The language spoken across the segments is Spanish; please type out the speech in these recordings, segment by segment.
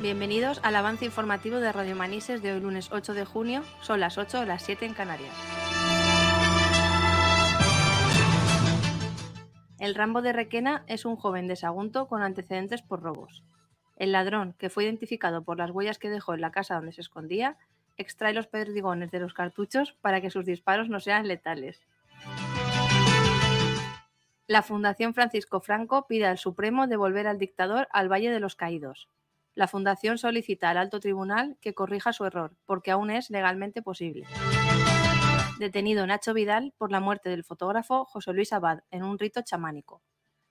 Bienvenidos al avance informativo de Radio Manises de hoy lunes 8 de junio. Son las 8 o las 7 en Canarias. El Rambo de Requena es un joven de Sagunto con antecedentes por robos. El ladrón, que fue identificado por las huellas que dejó en la casa donde se escondía, extrae los perdigones de los cartuchos para que sus disparos no sean letales. La Fundación Francisco Franco pide al Supremo devolver al dictador al Valle de los Caídos. La Fundación solicita al Alto Tribunal que corrija su error, porque aún es legalmente posible. Detenido Nacho Vidal por la muerte del fotógrafo José Luis Abad en un rito chamánico.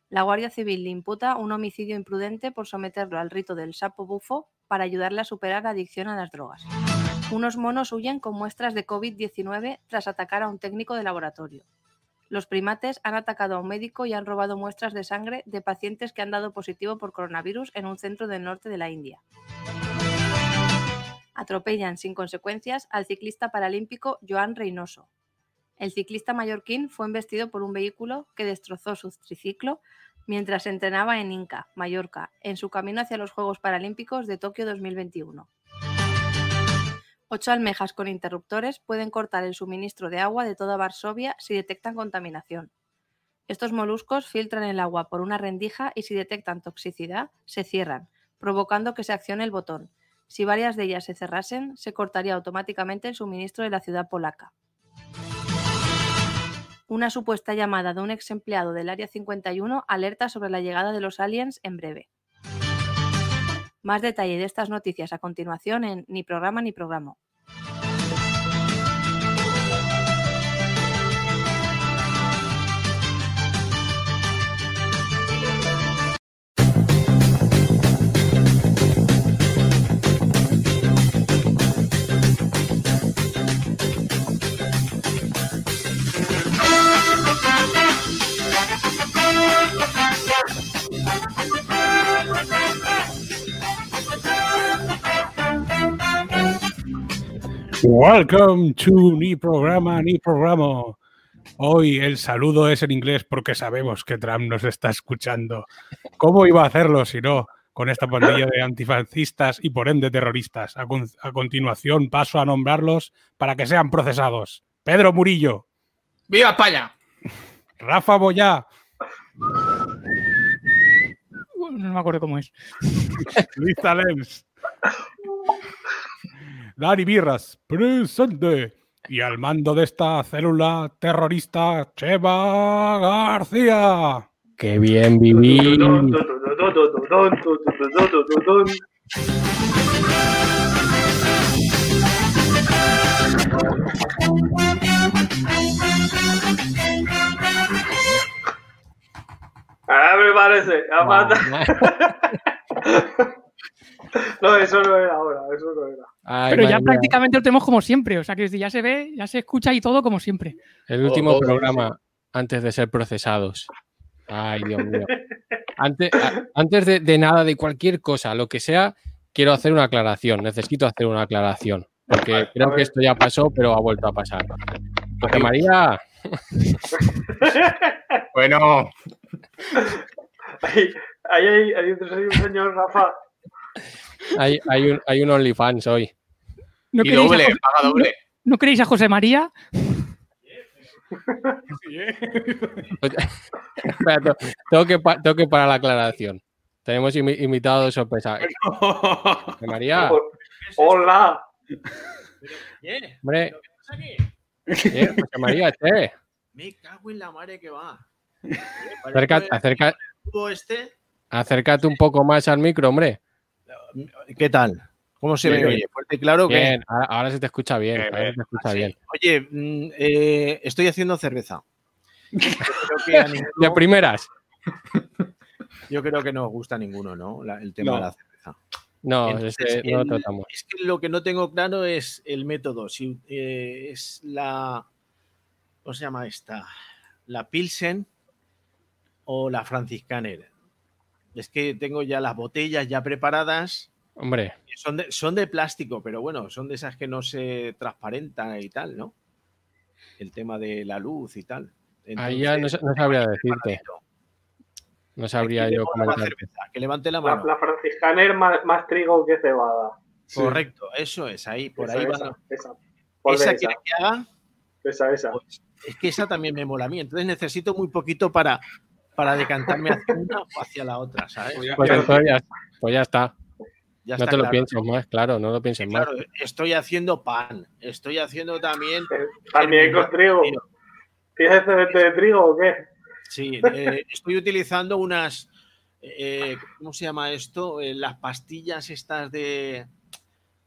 La Guardia Civil le imputa un homicidio imprudente por someterlo al rito del sapo bufo para ayudarle a superar la adicción a las drogas. Unos monos huyen con muestras de COVID-19 tras atacar a un técnico de laboratorio. Los primates han atacado a un médico y han robado muestras de sangre de pacientes que han dado positivo por coronavirus en un centro del norte de la India. Atropellan sin consecuencias al ciclista paralímpico Joan Reynoso. El ciclista mallorquín fue embestido por un vehículo que destrozó su triciclo mientras entrenaba en Inca, Mallorca, en su camino hacia los Juegos Paralímpicos de Tokio 2021. Ocho almejas con interruptores pueden cortar el suministro de agua de toda Varsovia si detectan contaminación. Estos moluscos filtran el agua por una rendija y si detectan toxicidad, se cierran, provocando que se accione el botón. Si varias de ellas se cerrasen, se cortaría automáticamente el suministro de la ciudad polaca. Una supuesta llamada de un ex empleado del Área 51 alerta sobre la llegada de los aliens en breve. Más detalle de estas noticias a continuación en Ni programa ni programa. Welcome to Ni Programa, Ni Programa. Hoy el saludo es en inglés porque sabemos que Trump nos está escuchando. ¿Cómo iba a hacerlo si no con esta pandilla de antifascistas y por ende terroristas? A, con- a continuación paso a nombrarlos para que sean procesados. Pedro Murillo, ¡Viva España! Rafa Boyá, No me acuerdo cómo es. Luis Talens, Dani Birras, presente. Y al mando de esta célula terrorista, Cheva García. Qué bien me parece. No, eso no era ahora, eso no era. Ay, Pero ya mía, prácticamente lo tenemos como siempre. O sea que ya se ve, ya se escucha y todo como siempre. El último Oh, oh, programa antes de ser procesados. Ay, Dios mío. Antes, a- antes de, de nada, de cualquier cosa, lo que sea, quiero hacer una aclaración. Necesito hacer una aclaración. Porque Vale, creo que esto ya pasó, pero ha vuelto a pasar. José María, Bueno, Ahí, ahí, hay- ahí hay un señor Rafa. Hay, hay un, hay un OnlyFans hoy. ¿No y queréis, doble, a José, paga doble. ¿No queréis a José María? Espera, tengo, que, tengo que parar la aclaración. Tenemos imi- invitado de sorpresa. José María, Hola. hombre. eh, José María, che. Me cago en la madre que va. Acerca- Todo este. acércate un poco más al micro, hombre. ¿Qué tal? ¿Cómo se Bien. me oye? ¿Fuerte y claro? que Bien, ahora, ahora se te escucha bien. Bien, ahora bien. se te escucha bien. Oye, mm, eh, estoy haciendo cerveza. Yo creo, que a ninguno, De primeras. yo creo que no os gusta a ninguno, ¿no? La- el tema No. de la cerveza. No, Entonces, es que no lo el- tratamos. Es que lo que no tengo claro es el método. Si eh, es la. ¿Cómo se llama esta? ¿La Pilsen o la Franciscaner? Es que tengo ya las botellas ya preparadas. Hombre, Son de, son de plástico, pero bueno, son de esas que no se transparentan y tal, ¿no? El tema de la luz y tal. ahí ya no, sabría decirte. No sabría yo la comentar. cerveza, Que levante la La, mano. la franciscaner más, más trigo que cebada. Sí. Correcto, eso es, ahí, por Esa, ahí va. esa, esa. Ponle ¿Esa esa, quiere que haga? esa, esa. Pues, es que esa también me mola a mí. Entonces necesito muy poquito para, para decantarme hacia una o hacia la otra, ¿sabes? Pues ya- Pues, ya- entonces ya, pues ya está. Ya No está te lo pienses más, claro, no lo pienses más. Estoy haciendo pan, estoy haciendo también. Eh, También con trigo. ¿Tienes excedente de trigo o qué? Sí, eh, estoy utilizando unas. eh, ¿Cómo se llama esto? Eh, las pastillas estas de.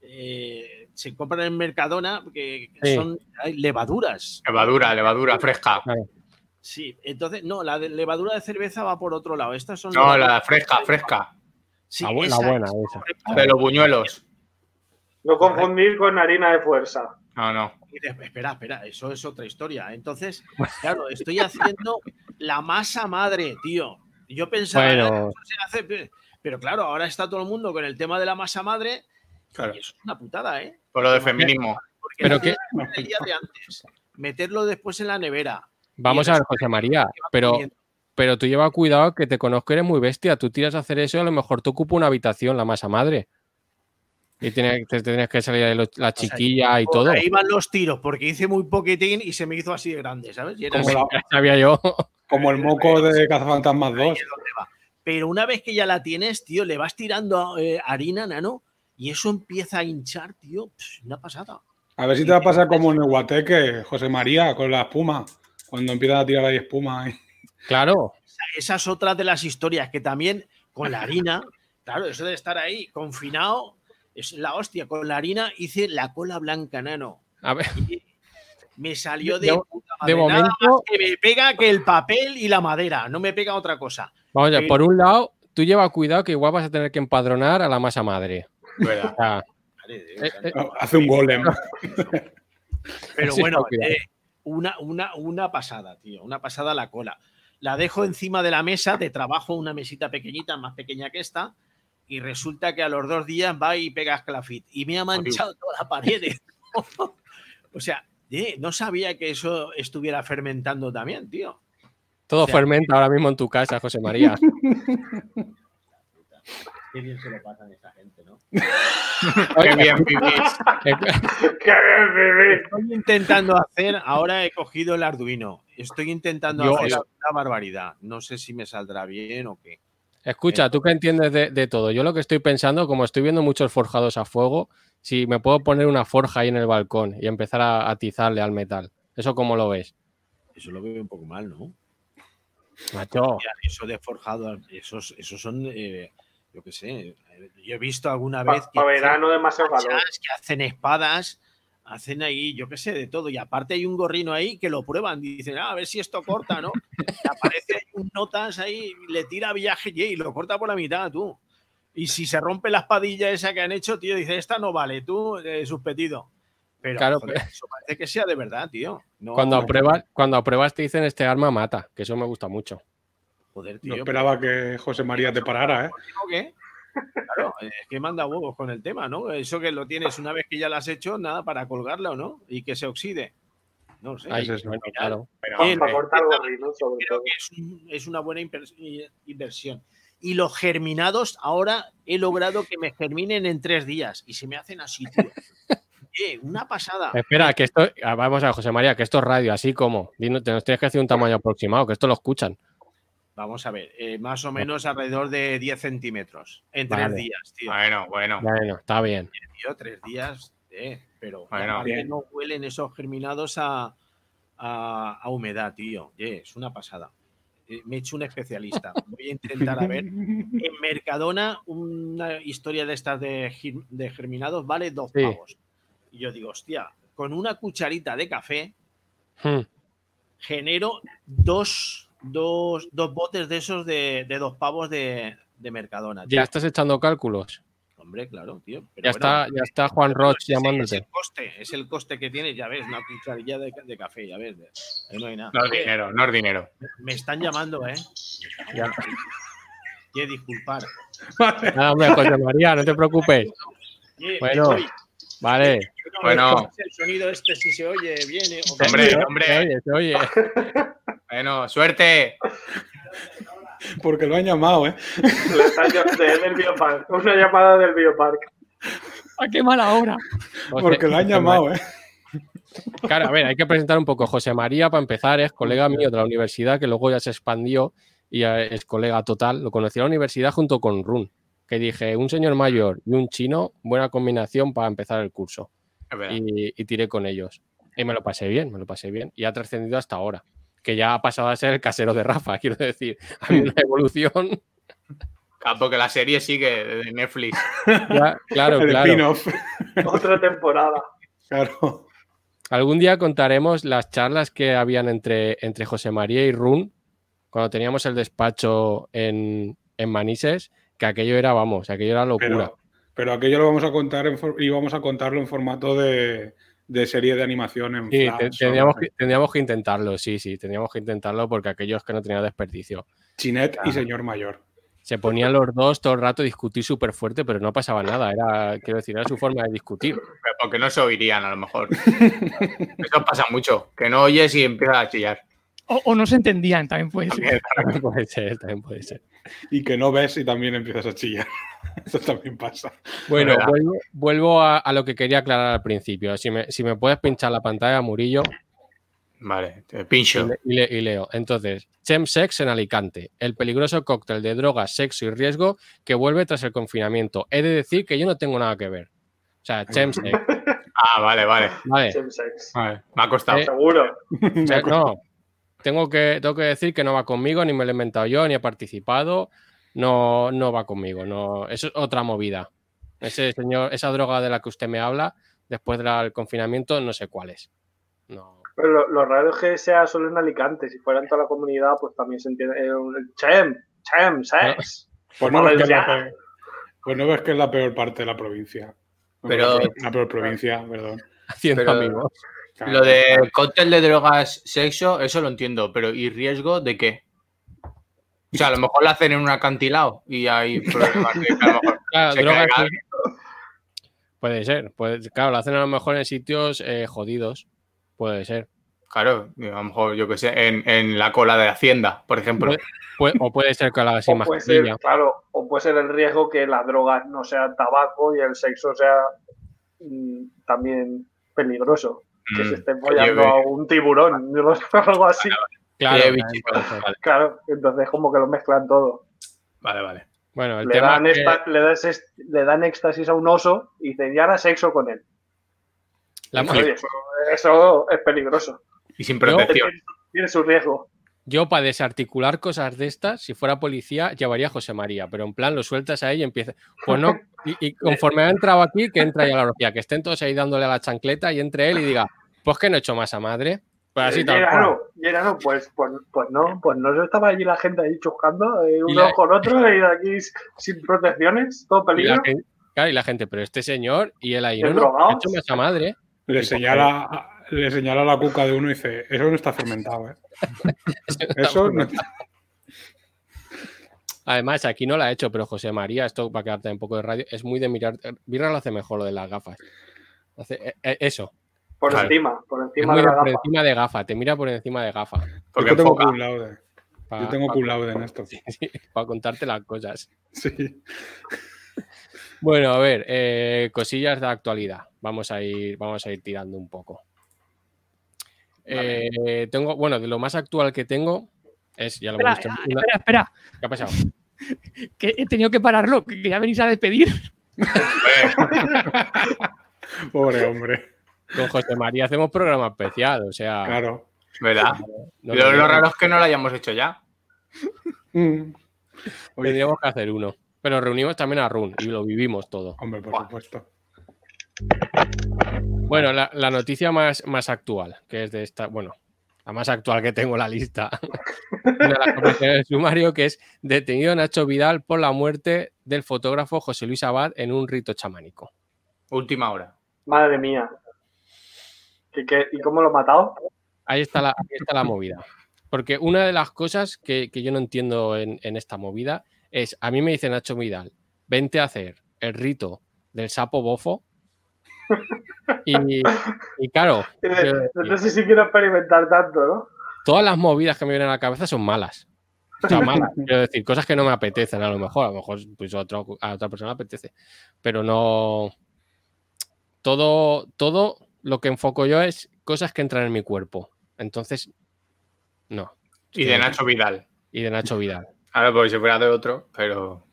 eh, se compran en Mercadona, que que Sí. son hay levaduras. Levadura, levadura fresca. Sí, entonces, no, la de levadura de cerveza va por otro lado. Estas son. No, la fresca, fresca. Sí, La esa buena, es, esa. correcto. De los buñuelos. No confundir con harina de fuerza. No, no. Espera, espera, eso es otra historia. Entonces, claro, estoy haciendo la masa madre, tío. Yo pensaba, Bueno. "Eh, eso se hace", pero claro, ahora está todo el mundo con el tema de la masa madre Claro. y eso es una putada, ¿eh? Por lo de feminismo. Porque Pero qué- el día de antes, meterlo después en la nevera. Vamos a ver, José María, pero, pero tú lleva cuidado que te conozco, eres muy bestia. Tú tiras a hacer eso y a lo mejor te ocupa una habitación, la masa madre. Y tienes, te tienes que salir ahí lo- la chiquilla y todo. ahí van los tiros, porque hice muy poquitín y se me hizo así de grande, ¿sabes? Y era Como así, la- Ya sabía yo. Como el moco de Cazafantasmas ahí 2. es donde va. Pero una vez que ya la tienes, tío, le vas tirando eh, harina, nano, y eso empieza a hinchar, tío. Pff, una pasada. A ver si te va a pasar como en el guateque, José María, con la espuma. Cuando empiezan a tirar ahí espuma. ahí. Claro. Esa es otra de las historias que también con la harina, claro, eso de estar ahí confinado, es la hostia. Con la harina hice la cola blanca, nano. A ver, Y me salió de, De- puta de madre. Nada momento- más que me pega que el papel y la madera, no me pega otra cosa. vamos a ver, Sí. por un lado, tú lleva cuidado que igual vas a tener que empadronar a la masa madre. ¿Verdad? O sea, Madre de Eh, eh. Hace un golem. Pero bueno, eh, una, una, una pasada, tío, una pasada la cola. La dejo encima de la mesa de trabajo, una mesita pequeñita, más pequeña que esta, y resulta que a los dos días va y pega esclafit. Y me ha manchado toda la pared. o sea, eh, no sabía que eso estuviera fermentando también, tío. todo O sea, fermenta ahora mismo en tu casa, José María. Qué bien se lo pasan esta gente, ¿no? Qué bien vivís. ¡Qué bien vivir! Estoy intentando hacer, ahora he cogido el Arduino, estoy intentando Dios. hacer una barbaridad. No sé si me saldrá bien o qué. Escucha, tú que entiendes de, de todo, yo lo que estoy pensando, como estoy viendo muchos forjados a fuego, si me puedo poner una forja ahí en el balcón y empezar a atizarle al metal. ¿Eso cómo lo ves? Eso lo veo un poco mal, ¿no? Macho, Eso de forjado, esos, esos son, eh, yo qué sé, eh, yo he visto alguna Pa- vez que pa' hacen verano demasiado calor. que hacen espadas, hacen ahí, yo qué sé, de todo. Y aparte hay un gorrino ahí que lo prueban, dicen, "Ah, a ver si esto corta, ¿no? Y aparece un notas ahí, le tira viaje y lo corta por la mitad, tú. Y si se rompe la espadilla esa que han hecho, tío, dice, esta no vale, tú, eh, suspetido. Pero Claro, joder, eso parece que sea de verdad, tío. No, cuando no, apruebas, cuando apruebas te dicen este arma mata, que eso me gusta mucho. Joder, No tío. esperaba que José María te parara, ¿eh? ¿Por qué? Claro, es que manda huevos con el tema, ¿no? Eso que lo tienes una vez que ya lo has hecho, nada para colgarla o no, y que se oxide. No sé. Ahí, Eso es, bueno, final. claro. Pero, Bien, Para hombre, cortar gorrinos, sobre Creo todo. que es, un- es una buena inversión. Y los germinados, ahora he logrado que me germinen en tres días y se me hacen así, tío. Una pasada. Espera, que esto, ah, vamos a José María, que esto es radio, así como, nos tienes que decir un tamaño aproximado, que esto lo escuchan. Vamos a ver, eh, más o menos alrededor de 10 centímetros en Vale. tres días, tío. bueno, bueno. Bueno, está bien. Tío, tres días, eh, pero Bueno, no huelen esos germinados a, a- a humedad, tío. Es una pasada. Eh, me he hecho un especialista. Voy a intentar a ver. En Mercadona, una historia de estas de, de germinados vale dos Sí. pavos. Y yo digo, hostia, con una cucharita de café Hmm. genero dos, dos, dos botes de esos de, de dos pavos de, de Mercadona. tío. Ya estás echando cálculos. Hombre, claro, tío. Pero Ya bueno, está, ya está Juan Roch ese Es llamándote. el coste, es el coste que tiene, ya ves, una cucharilla de, de café, ya ves. Ahí no hay nada. No es dinero, no es dinero. me están llamando, ¿eh? Ya. Oye, disculpar. Nada, hombre, José María, no te preocupes. Bueno. Vale. Bueno. El sonido este, si se oye, viene. o- Hombre, Se hombre. oye, se oye. Bueno, suerte. Porque lo han llamado, ¿eh? Del biopark. Una llamada del biopark. ¡Ah, qué mala hora! José- Porque lo han llamado, Ma- ¿eh? Claro, a ver, hay que presentar un poco. José María, para empezar, es colega mío de la universidad, que luego ya se expandió y es colega total. Lo conocí en la universidad junto con Run, que dije, un señor mayor y un chino, buena combinación para empezar el curso. Y, y tiré con ellos. Y me lo pasé bien, me lo pasé bien. Y ha trascendido hasta ahora. Que ya ha pasado a ser el casero de Rafa, quiero decir. Hay una evolución. Ah, porque la serie sigue de Netflix. Ya, claro, El claro. spin-off. Otra temporada. Claro. Algún día contaremos las charlas que habían entre, entre José María y Run cuando teníamos el despacho en, en Manises, que aquello era, vamos, aquello era locura. Pero, pero aquello lo vamos a contar en for- y vamos a contarlo en formato de, de serie de animación en Sí, Flash o- tendríamos, que, tendríamos que intentarlo, sí, sí, tendríamos que intentarlo porque aquello es que no tenía desperdicio. Chinet Ah. y señor mayor. Se ponían los dos todo el rato a discutir súper fuerte, pero no pasaba nada. Era, quiero decir, era su forma de discutir. Pero porque no se oirían, a lo mejor. Eso pasa mucho. Que no oyes y empiezas a chillar. O, o no se entendían, también puede ser. También puede ser, también puede ser. Y que no ves y también empiezas a chillar. Eso también pasa. Bueno, verdad. vuelvo, vuelvo a, a lo que quería aclarar al principio. Si me, si me puedes pinchar la pantalla, Murillo, Vale, te pincho. y le- y leo. Entonces, Chemsex en Alicante, el peligroso cóctel de drogas, sexo y riesgo que vuelve tras el confinamiento. He de decir que yo no tengo nada que ver. O sea, Chemsex, Ah, vale, vale. vale. Chemsex. Vale, Me ha costado. Eh, Seguro. No, tengo que, tengo que decir que no va conmigo, ni me lo he inventado yo, ni he participado. No, no va conmigo. No, eso es otra movida. Ese señor, esa droga de la que usted me habla, después del confinamiento, no sé cuál es. No. Pero lo, lo raro es que sea solo en Alicante. Si fuera en toda la comunidad, pues también se entiende. eh, un- Chem, Chem, sex. Pues no, ves que es la Valenciano. peor, pues no ves que es la peor parte de la provincia. Pero- La peor, la peor provincia, perdón. Haciendo Pero- amigos. Claro. Lo de cóctel de drogas, sexo, eso lo entiendo. Pero ¿y riesgo de qué? O sea, a lo mejor lo hacen en un acantilado y hay problemas de que a lo mejor Claro, se drogas, caiga. Puede ser. Puede, claro, lo hacen a lo mejor en sitios eh, jodidos. Puede ser. Claro, a lo mejor, yo que sé, en, en la cola de Hacienda, por ejemplo. Puede- o puede ser que la puede ser, mascarilla. claro, o puede ser el riesgo que las drogas no sean tabaco y el sexo sea mm, también peligroso. Que se Mm, esté follando a un tiburón, sé, algo así. Claro. Vale, Claro, entonces como que lo mezclan todo. vale. vale. Bueno, el Le tema dan, que- esta- le, das le dan éxtasis a un oso y dicen, ya hará sexo con él. la- Oye, eso, eso es peligroso. Y sin protección. Tiene, tiene su riesgo. Yo, para desarticular cosas de estas, si fuera policía, llevaría a José María, pero en plan lo sueltas a ella y empieza. Pues no, y, y conforme ha entrado aquí, que entra ya la policía, que estén todos ahí dándole a la chancleta y entre él y diga, pues que no he hecho más a madre. Pues así tal cual. Llerano, Llerano, pues, pues, pues no, pues no estaba allí la gente ahí chuscando, eh, Y uno la- con otro, y aquí sin protecciones, todo Y peligro. la, gente, claro, y la gente, pero este señor y él ahí, ¿El no, no, he hecho más a madre. Le señala, le señala la cuca de uno y dice, eso no está fermentado, ¿eh? Eso no Además, aquí no la ha hecho, pero José María, esto va a quedarte un poco de radio, es muy de mirar. Birra lo hace mejor lo de las gafas. Hace, eh, eh, eso. Por Claro. encima, por encima de la por gafa. encima de gafa, te mira por encima de gafa. Porque Yo tengo cum laude. pa- Yo tengo cum laude en esto. para contarte las cosas. Sí. Bueno, a ver, eh, cosillas de actualidad. Vamos a ir, vamos a ir tirando un poco. Eh, tengo, bueno, de lo más actual que tengo es, ya lo Espera, hemos visto. ah, una- espera, espera, ¿Qué ha pasado? que he tenido que pararlo, que ya venís a despedir. Pobre hombre. Con José María hacemos programa especial, o sea, Claro. ¿Verdad? no lo, lo- raro es que no lo hayamos hecho ya. Mm. Tendríamos que hacer uno. Pero reunimos también a Run y lo vivimos todo. hombre, por supuesto. Bueno, la, la noticia más, más actual, que es de esta, bueno, la más actual que tengo en la lista, de la del sumario, que es detenido Nacho Vidal por la muerte del fotógrafo José Luis Abad en un rito chamánico. Última hora. Madre mía. ¿Qué- qué- ¿Y cómo lo ha matado? Ahí está la, ahí está la movida. Porque una de las cosas que, que yo no entiendo en, en esta movida es, a mí me dice Nacho Vidal, vente a hacer el rito del sapo bofo. Y, y claro, yo- No sé si quiero experimentar tanto, ¿no? todas las movidas que me vienen a la cabeza son malas. chamana, quiero decir, cosas que no me apetecen a lo mejor, a lo mejor pues, a, otro- a otra persona le apetece, pero no. Todo, todo lo que enfoco yo es cosas que entran en mi cuerpo. Entonces, no. Y de Nacho Vidal. Y de Nacho Vidal. Ahora, porque si fuera de otro, pero.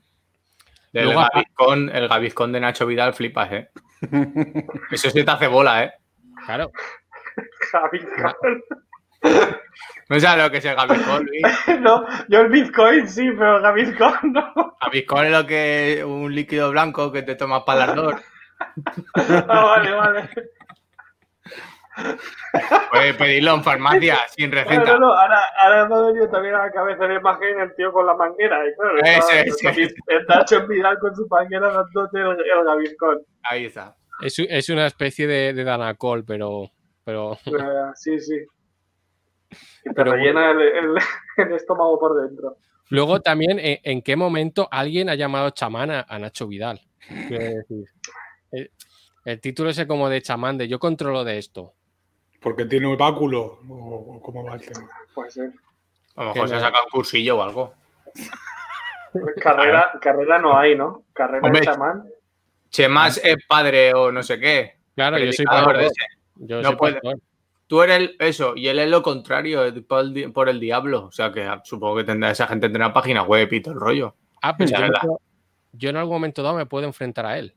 Del Luego, Gaviscon, el Gaviscon de Nacho Vidal flipas, ¿eh? Eso sí te hace bola, ¿eh? Claro. Javi, No sabes lo que es el Gaviscon, Luis. No, yo el Bitcoin sí, pero el Gaviscon no. Gaviscon es lo que un líquido blanco que te tomas para el ardor. Ah, vale, vale. Puedes pedirlo en farmacia sin receta. no, no, ahora, ahora me ha venido también a la cabeza la imagen el tío con la manguera. Y claro, Ese, estaba- ese. está Nacho en Vidal con su manguera dándote el, el Gaviscon. Ahí está. Es, es una especie de, de Danacol, pero. pero Eh, sí, sí. Y te Pero rellena el, el- el estómago por dentro. Luego también, ¿en, en qué momento alguien ha llamado chamán a, a Nacho Vidal? Quiero decir, el, el título ese como de chamán, de yo controlo de esto. Porque tiene un báculo. O, o cómo va el tema. Pues sí. A lo mejor se no. saca un cursillo o algo. Carrera, carrera no hay, ¿no? Carrera Hombre, de chamán. Chemas es padre o no sé qué. Claro, yo soy ese. Yo No soy puede. pastor. Tú eres el- eso, y él es lo contrario, es por el, di- por el diablo. O sea que ah, supongo que tendrá, esa gente tendrá página web y todo el rollo. Ah, pero yo, yo en algún momento dado me puedo enfrentar a él.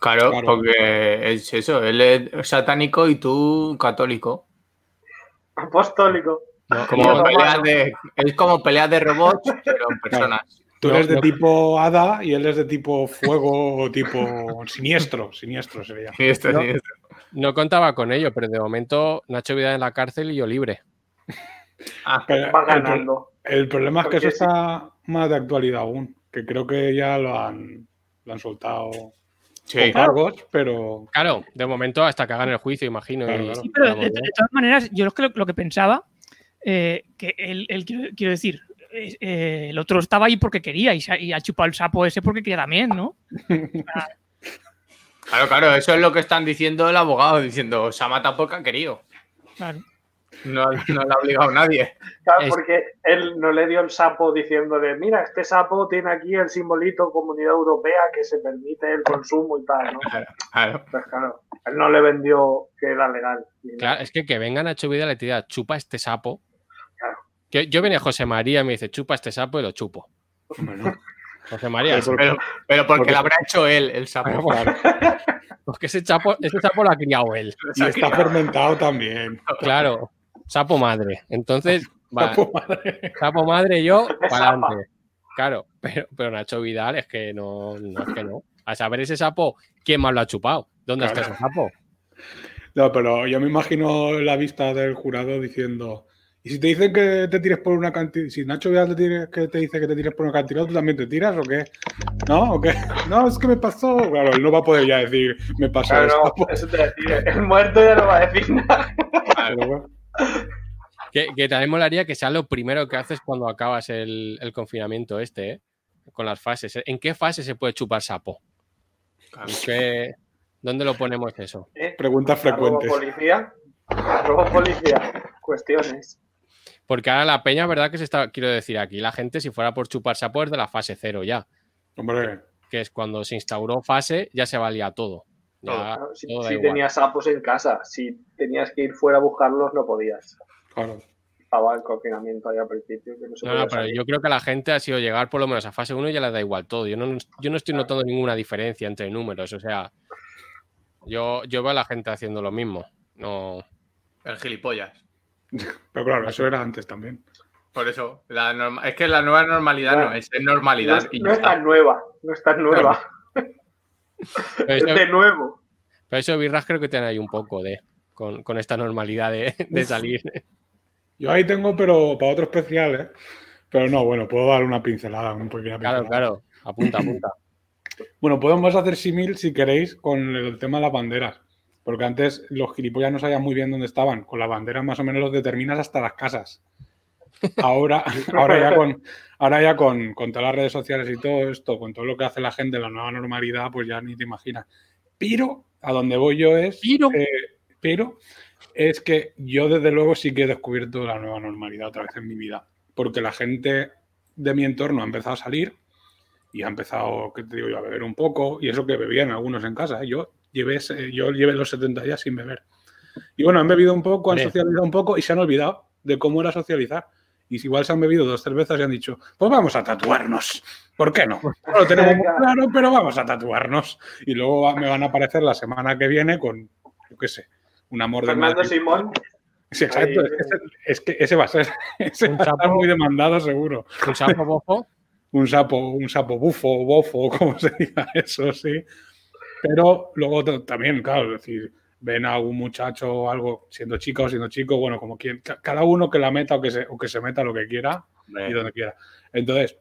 Claro, Claro. porque es eso, él es satánico y tú católico. Apostólico. No, Como no, peleas de, es como peleas de robots, pero en personas. Tú eres de tipo hada y él es de tipo fuego o tipo siniestro. Siniestro sería. Esto, No. esto. no contaba con ello, pero de momento Nacho Vidal en la cárcel y yo libre. Ah, Pero Va ganando. el problema es que eso sí. está más de actualidad aún. Que creo que ya lo han, lo han soltado sí. cargos, pero Claro, de momento hasta que hagan el juicio, imagino. Claro, y- claro. Sí, pero de, todas maneras, yo lo que, lo que pensaba, eh, que él, él quiero, quiero decir, eh, el otro estaba ahí porque quería y, y ha chupado el sapo ese porque quería también, ¿no? Claro, claro, eso es lo que están diciendo el abogado, diciendo, se ha matado porque ha querido. Claro. No, no le ha obligado nadie. Claro, Es- porque él no le dio el sapo diciéndole, mira, este sapo tiene aquí el simbolito Comunidad Europea que se permite el consumo y tal, ¿no? Claro, claro. Pues claro, él no le vendió que era legal. Claro, es que que venga Nacho Vidal y le tira, chupa este sapo. Claro. Que yo venía José María y me dice, chupa este sapo y lo chupo. bueno, José María, Pero- Pero, pero porque Porque- lo habrá hecho él, el sapo. claro. porque ese sapo, ese sapo lo ha criado él. y está fermentado también. Claro, sapo madre. Entonces, va, Sapo madre. sapo madre yo, para adelante. Claro, pero, pero Nacho Vidal es que no, no es que no. A saber ese sapo, ¿quién más lo ha chupado? ¿Dónde Claro. está ese sapo? No, pero yo me imagino la vista del jurado diciendo. Y si te dicen que te tires por una cantidad, si Nacho Vidal te, tire- que te dice que te tires por una cantidad, ¿tú también te tiras o qué? ¿No? ¿O qué? No, es que me pasó. Claro, él no va a poder ya decir, me pasó Claro, esto. no, eso te decía, el muerto ya no va a decir nada. Pero bueno, Que, que también molaría que sea lo primero que haces cuando acabas el, el confinamiento este, ¿eh? Con las fases. ¿En qué fase se puede chupar sapo? ¿En qué- ¿Dónde lo ponemos eso? ¿eh? preguntas frecuentes. policía. Arroba policía. Cuestiones. Porque ahora la peña, ¿verdad? Que se está, quiero decir, aquí la gente, si fuera por chupar sapo, es de la fase cero ya. Hombre, Que es cuando se instauró fase, ya se valía todo. Ya si todo tenías sapos en casa, si tenías que ir fuera a buscarlos, no podías. claro. Estaba el confinamiento ahí al principio. Que no se No, podía no, pero salir. yo creo que a la gente ha sido llegar por lo menos a fase 1 y ya le da igual todo. Yo no, yo no estoy notando ninguna diferencia entre números. O sea, yo, yo veo a la gente haciendo lo mismo. No. El gilipollas. Pero claro, eso era antes también. Por eso, la norma- es que la nueva normalidad no es, es No, normalidad. y no ya es tan nueva, no es tan nueva, eso, de nuevo. pero eso Birras creo que tiene ahí un poco de. Con, con esta normalidad de, de salir. Yo ahí tengo, pero para otro especial, ¿eh? Pero no, bueno, puedo dar una pincelada, una pequeña Claro, pincelada. claro. Apunta, apunta. Bueno, podemos hacer símil, si queréis, con el tema de las banderas. Porque antes los gilipollas no sabían muy bien dónde estaban. Con las banderas más o menos los determinas hasta las casas. Ahora, ahora ya, con, ahora ya con, con todas las redes sociales y todo esto, con todo lo que hace la gente, la nueva normalidad, pues ya ni te imaginas. Pero a donde voy yo es. Pero. eh, pero es que yo desde luego sí que he descubierto la nueva normalidad otra vez en mi vida. Porque la gente de mi entorno ha empezado a salir y ha empezado, ¿qué te digo yo?, a beber un poco y eso que bebían algunos en casa. ¿eh? Yo llevé, yo llevé los 70 días sin beber. Y bueno, han bebido un poco, han socializado un poco y se han olvidado de cómo era socializar. Y si igual se han bebido dos cervezas y han dicho, pues vamos a tatuarnos. ¿Por qué no? No lo tenemos muy claro, pero vamos a tatuarnos. Y luego va- me van a aparecer la semana que viene con, yo qué sé, un amor de Fernando. Simón. Sí, exacto. Ahí. Es, que ese- es que ese va a ser. Ese Un va a estar sapo. muy demandado, seguro. Un sapo bofo. Un sapo, un sapo bufo, bofo, como se diga eso, sí. Pero luego también, claro, es decir, ven a algún muchacho o algo, siendo chica o siendo chico, bueno, como quien, ca- cada uno que la meta o que se, o que se meta lo que quiera y donde quiera. Entonces,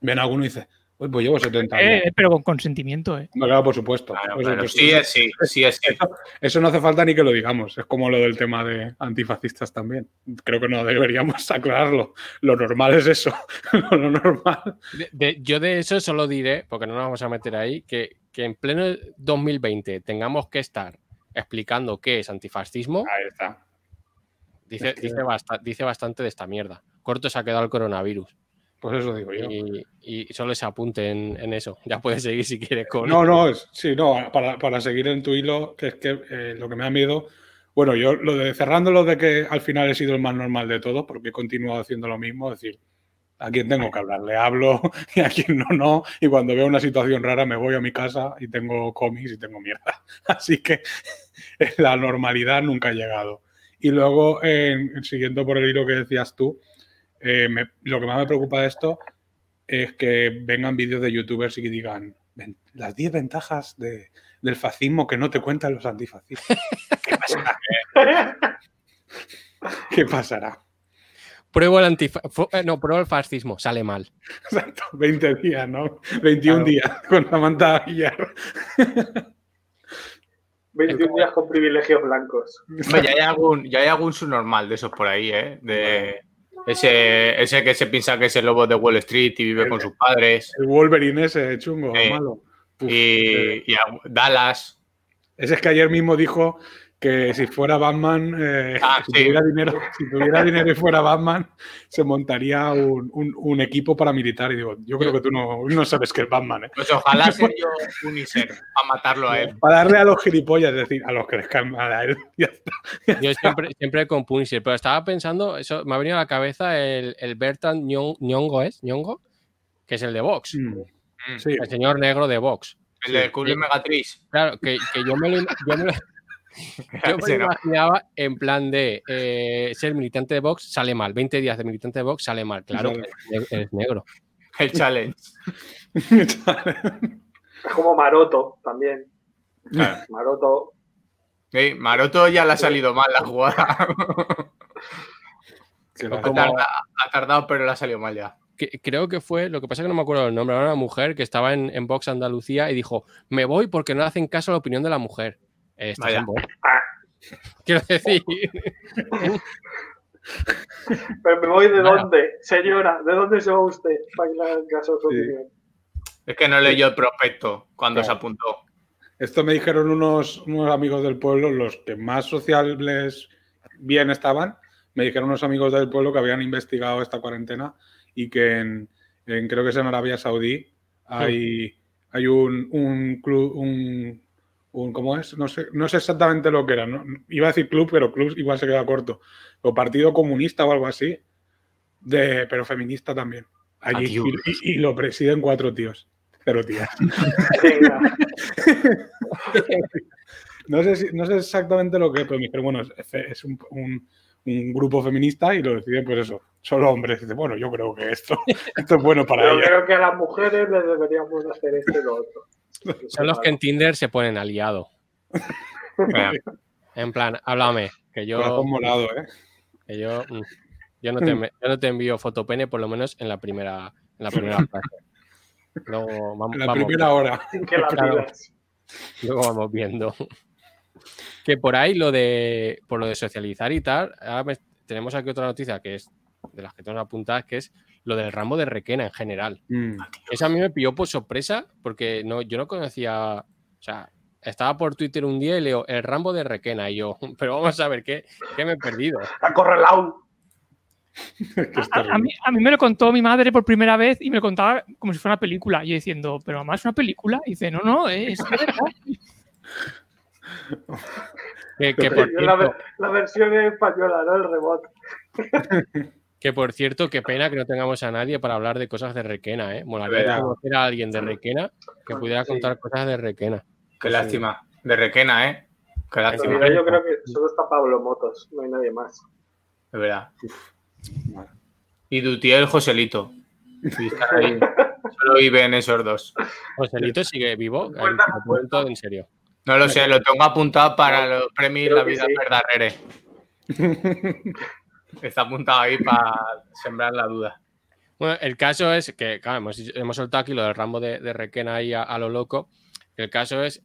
ven a alguno y dice, pues, pues llevo 70 años. Eh, pero con consentimiento, ¿eh? Claro, por supuesto. Claro, claro. Sí es sí, sí es sí. Eso, eso no hace falta ni que lo digamos. Es como lo del tema de antifascistas también. Creo que no deberíamos aclararlo. Lo normal es eso. lo normal. De- de- yo de eso solo diré, porque no nos vamos a meter ahí, que, que en pleno 2020 tengamos que estar explicando qué es antifascismo, Ahí está. dice, Es que- dice, dice bastante de esta mierda. Corto se ha quedado el coronavirus. Pues eso digo yo. Y, y solo se apunte en, en eso. Ya puedes seguir si quieres con. No, no, es, sí, no, para, para seguir en tu hilo, que es que eh, lo que me da miedo, bueno, yo lo de cerrándolo de que al final he sido el más normal de todos, porque he continuado haciendo lo mismo, es decir, a quien tengo que hablar, le hablo y a quien no, no, y cuando veo una situación rara me voy a mi casa y tengo cómics y tengo mierda. Así que la normalidad nunca ha llegado. Y luego, en- siguiendo por el hilo que decías tú, eh, me- lo que más me preocupa de esto es que vengan vídeos de youtubers y que digan "Ven- las 10 ventajas de- del fascismo que no te cuentan los antifascistas. ¿Qué pasará? ¿Qué pasará? Pruebo el antifa- fu- eh, no, pruebo el fascismo, sale mal. Exacto, 20 días, ¿no? 21 Claro. días con la manta Aguilar. 21 días con privilegios blancos. Ya hay algún, ya hay algún subnormal de esos por ahí, ¿eh? De ese, ese que se piensa que es el lobo de Wall Street y vive con sus padres. El Wolverine ese chungo, Sí. malo. Uf, eh, Y, y a- Dallas. Ese es que ayer mismo dijo que si fuera Batman, eh, Ah, si, sí. tuviera dinero, si tuviera dinero y fuera Batman, se montaría un, un- un equipo paramilitar. Y digo, yo creo que tú no, no sabes que es Batman, ¿eh? Pues ojalá ser yo Uniser para matarlo a él. Para darle a los gilipollas, es decir, a los que les caen mal a él. Ya está. Yo siempre, siempre con Punisher, pero estaba pensando, eso me ha venido a la cabeza el, el Bertrand Ñon- Ñongo, ¿es? ¿Ñongo? Que es el de Vox. Mm, Sí, El señor negro de Vox. El de Cool Megatriz. Claro, que, que yo me lo, yo me lo- yo me imaginaba en plan de eh, ser militante de Vox sale mal. 20 días de militante de Vox sale mal. Claro, eres, eres negro. El challenge. Es como Maroto también. Claro. Maroto. Sí, Maroto ya le ha salido mal la jugada. ha, tardado, ha tardado, pero le ha salido mal ya. Que- creo que fue, lo que pasa es que no me acuerdo el nombre, era una mujer que estaba en, en Vox Andalucía y dijo, me voy porque no le hacen caso a la opinión de la mujer. Eh, estás Vaya. en Vox. Ah. Quiero decir, Pero me voy de Vaya. dónde, señora, ¿de dónde se va usted para que le hagan caso a su Sí. opinión? Es que no leyó el prospecto cuando Claro. se apuntó. Esto me dijeron unos, unos amigos del pueblo, los que más sociales bien estaban, me dijeron unos amigos del pueblo que habían investigado esta cuarentena y que en, en- creo que es en Arabia Saudí hay, hay un, un club, un, un- ¿cómo es? No sé, no sé exactamente lo que era. ¿no? Iba a decir club, pero club igual se queda corto. O Partido Comunista o algo así, de, pero feminista también. Allí, Adiós. y, lo presiden cuatro tíos. Cero tías. No sé, si- no sé exactamente lo que es, pero me dijeron, bueno, es, es un, un- un grupo feminista y lo deciden, pues eso, solo hombres. Y dice, bueno, yo creo que esto, esto es bueno para Pero ellos. creo que a las mujeres les deberíamos hacer esto y lo otro. son los que en Tinder se ponen aliado. Venga, En plan, háblame, que yo, morado, ¿eh? que yo, mm, yo, no te, yo no te envío fotopene, por lo menos en la primera, en la primera fase. Luego vamos, En la vamos primera hora. Claro. Luego vamos viendo. Que por ahí lo de por lo de socializar y tal, ahora me- tenemos aquí otra noticia que es de las que tengo apuntadas, que es lo del ramo de requena en general. Mm. Eso a mí me pilló por sorpresa, porque no, yo no conocía. O sea, estaba por Twitter un día y leo el ramo de requena. Y yo, pero vamos a ver, ¿qué, qué me he perdido? Acorralado. Es es A, a mí, a mí me lo contó mi madre por primera vez y me lo contaba como si fuera una película. Y yo diciendo, pero mamá, es una película. Y dice, no, no, es de verdad. Que, que por La, cierto, ver- la versión española, ¿no? El rebote. que por cierto, qué pena que no tengamos a nadie para hablar de cosas de Requena, ¿eh? Molaría Verdad. conocer a alguien de Requena que pudiera Sí. contar cosas de Requena. Qué lástima. De Requena, ¿eh? Qué lástima. yo creo que solo está Pablo Motos, no hay nadie más. De verdad. Y Dutiel Joselito. Y están ahí. Solo viven esos dos. Joselito sigue vivo. Cuenta, en serio. No lo sé, lo tengo apuntado para los premios La Vida sí. Está apuntado ahí para sembrar la duda. Bueno, el caso es que, claro, hemos, hemos soltado aquí lo del ramo de, de Requena ahí a, a lo loco. El caso es,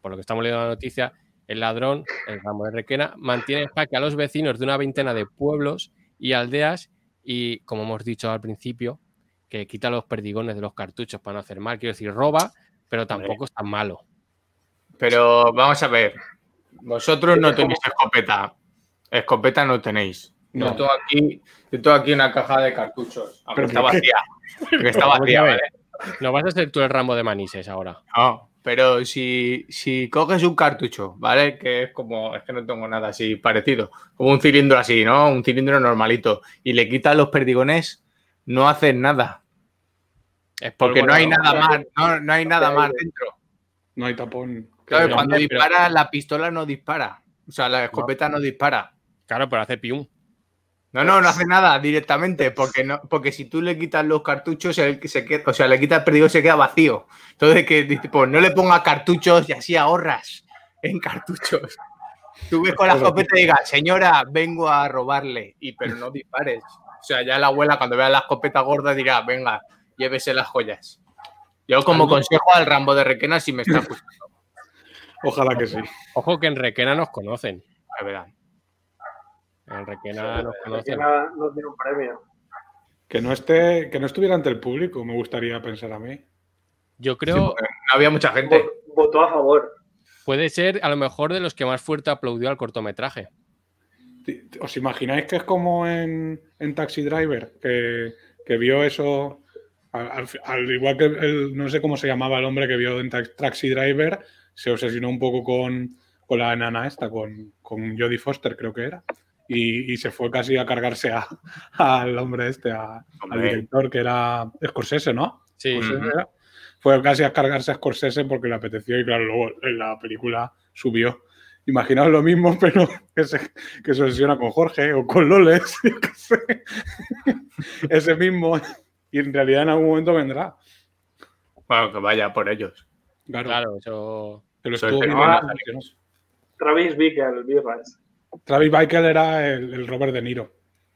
por lo que estamos leyendo en la noticia, el ladrón, el ramo de Requena, mantiene en jaque a los vecinos de una veintena de pueblos y aldeas y, como hemos dicho al principio, que quita los perdigones de los cartuchos para no hacer mal. Quiero decir, roba, pero tampoco es tan malo. Pero vamos a ver. Vosotros no tenéis escopeta. Escopeta no tenéis. Yo No. tengo aquí, yo tengo aquí una caja de cartuchos. Aunque ¿Pero está vacía. Porque está vacía. No vas a ser tú el ramo de manises ahora. No, pero si, si coges un cartucho, ¿vale? Que es como, es que no tengo nada así parecido, como un cilindro así, ¿no? Un cilindro normalito, y le quitas los perdigones, no haces nada, Es porque no hay nada más, no, no hay nada más dentro. No hay tapón. Claro, cuando dispara, la pistola no dispara, o sea, la escopeta no dispara. Claro, pero hace pium. No, no, no hace nada directamente, porque no, porque si tú le quitas los cartuchos, el que se queda, o sea, le quitas el perdigón se queda vacío. Entonces que pues no le ponga cartuchos y así ahorras en cartuchos. Tú ves con la escopeta y digas, señora, vengo a robarle, y pero no dispares. O sea, ya la abuela cuando vea la escopeta gorda dirá, venga, llévese las joyas. Yo como consejo al Rambo de Requena si me está escuchando, Ojalá que sí. Ojo que en Requena nos conocen. de verdad. En Requena nos Que conocen. nada, no tiene un premio. Que no esté, que no estuviera ante el público, me gustaría pensar a mí. Yo Sí, creo, no había mucha gente. Vo- Votó a favor. puede ser a lo mejor de los que más fuerte aplaudió al cortometraje. ¿Os imagináis que es como en, en Taxi Driver? Que, que vio eso, al, al- al igual que el, no sé cómo se llamaba el hombre que vio en Tax- Taxi Driver, se obsesionó un poco con, con la enana esta, con, con Jodie Foster creo que era, y, y se fue casi a cargarse a- al hombre este, a- al director que era Scorsese, ¿no? Sí. Fue casi a cargarse a Scorsese porque le apeteció y claro, luego en la película subió. Imaginaos lo mismo, pero que se, que se obsesiona con Jorge o con Loles. yo qué sé. Ese mismo. Y en realidad en algún momento vendrá. Bueno, que vaya por ellos. Claro. claro, eso. Eso estuvo. Travis Bickle, Birras. Travis Bickle era el, el Robert De Niro.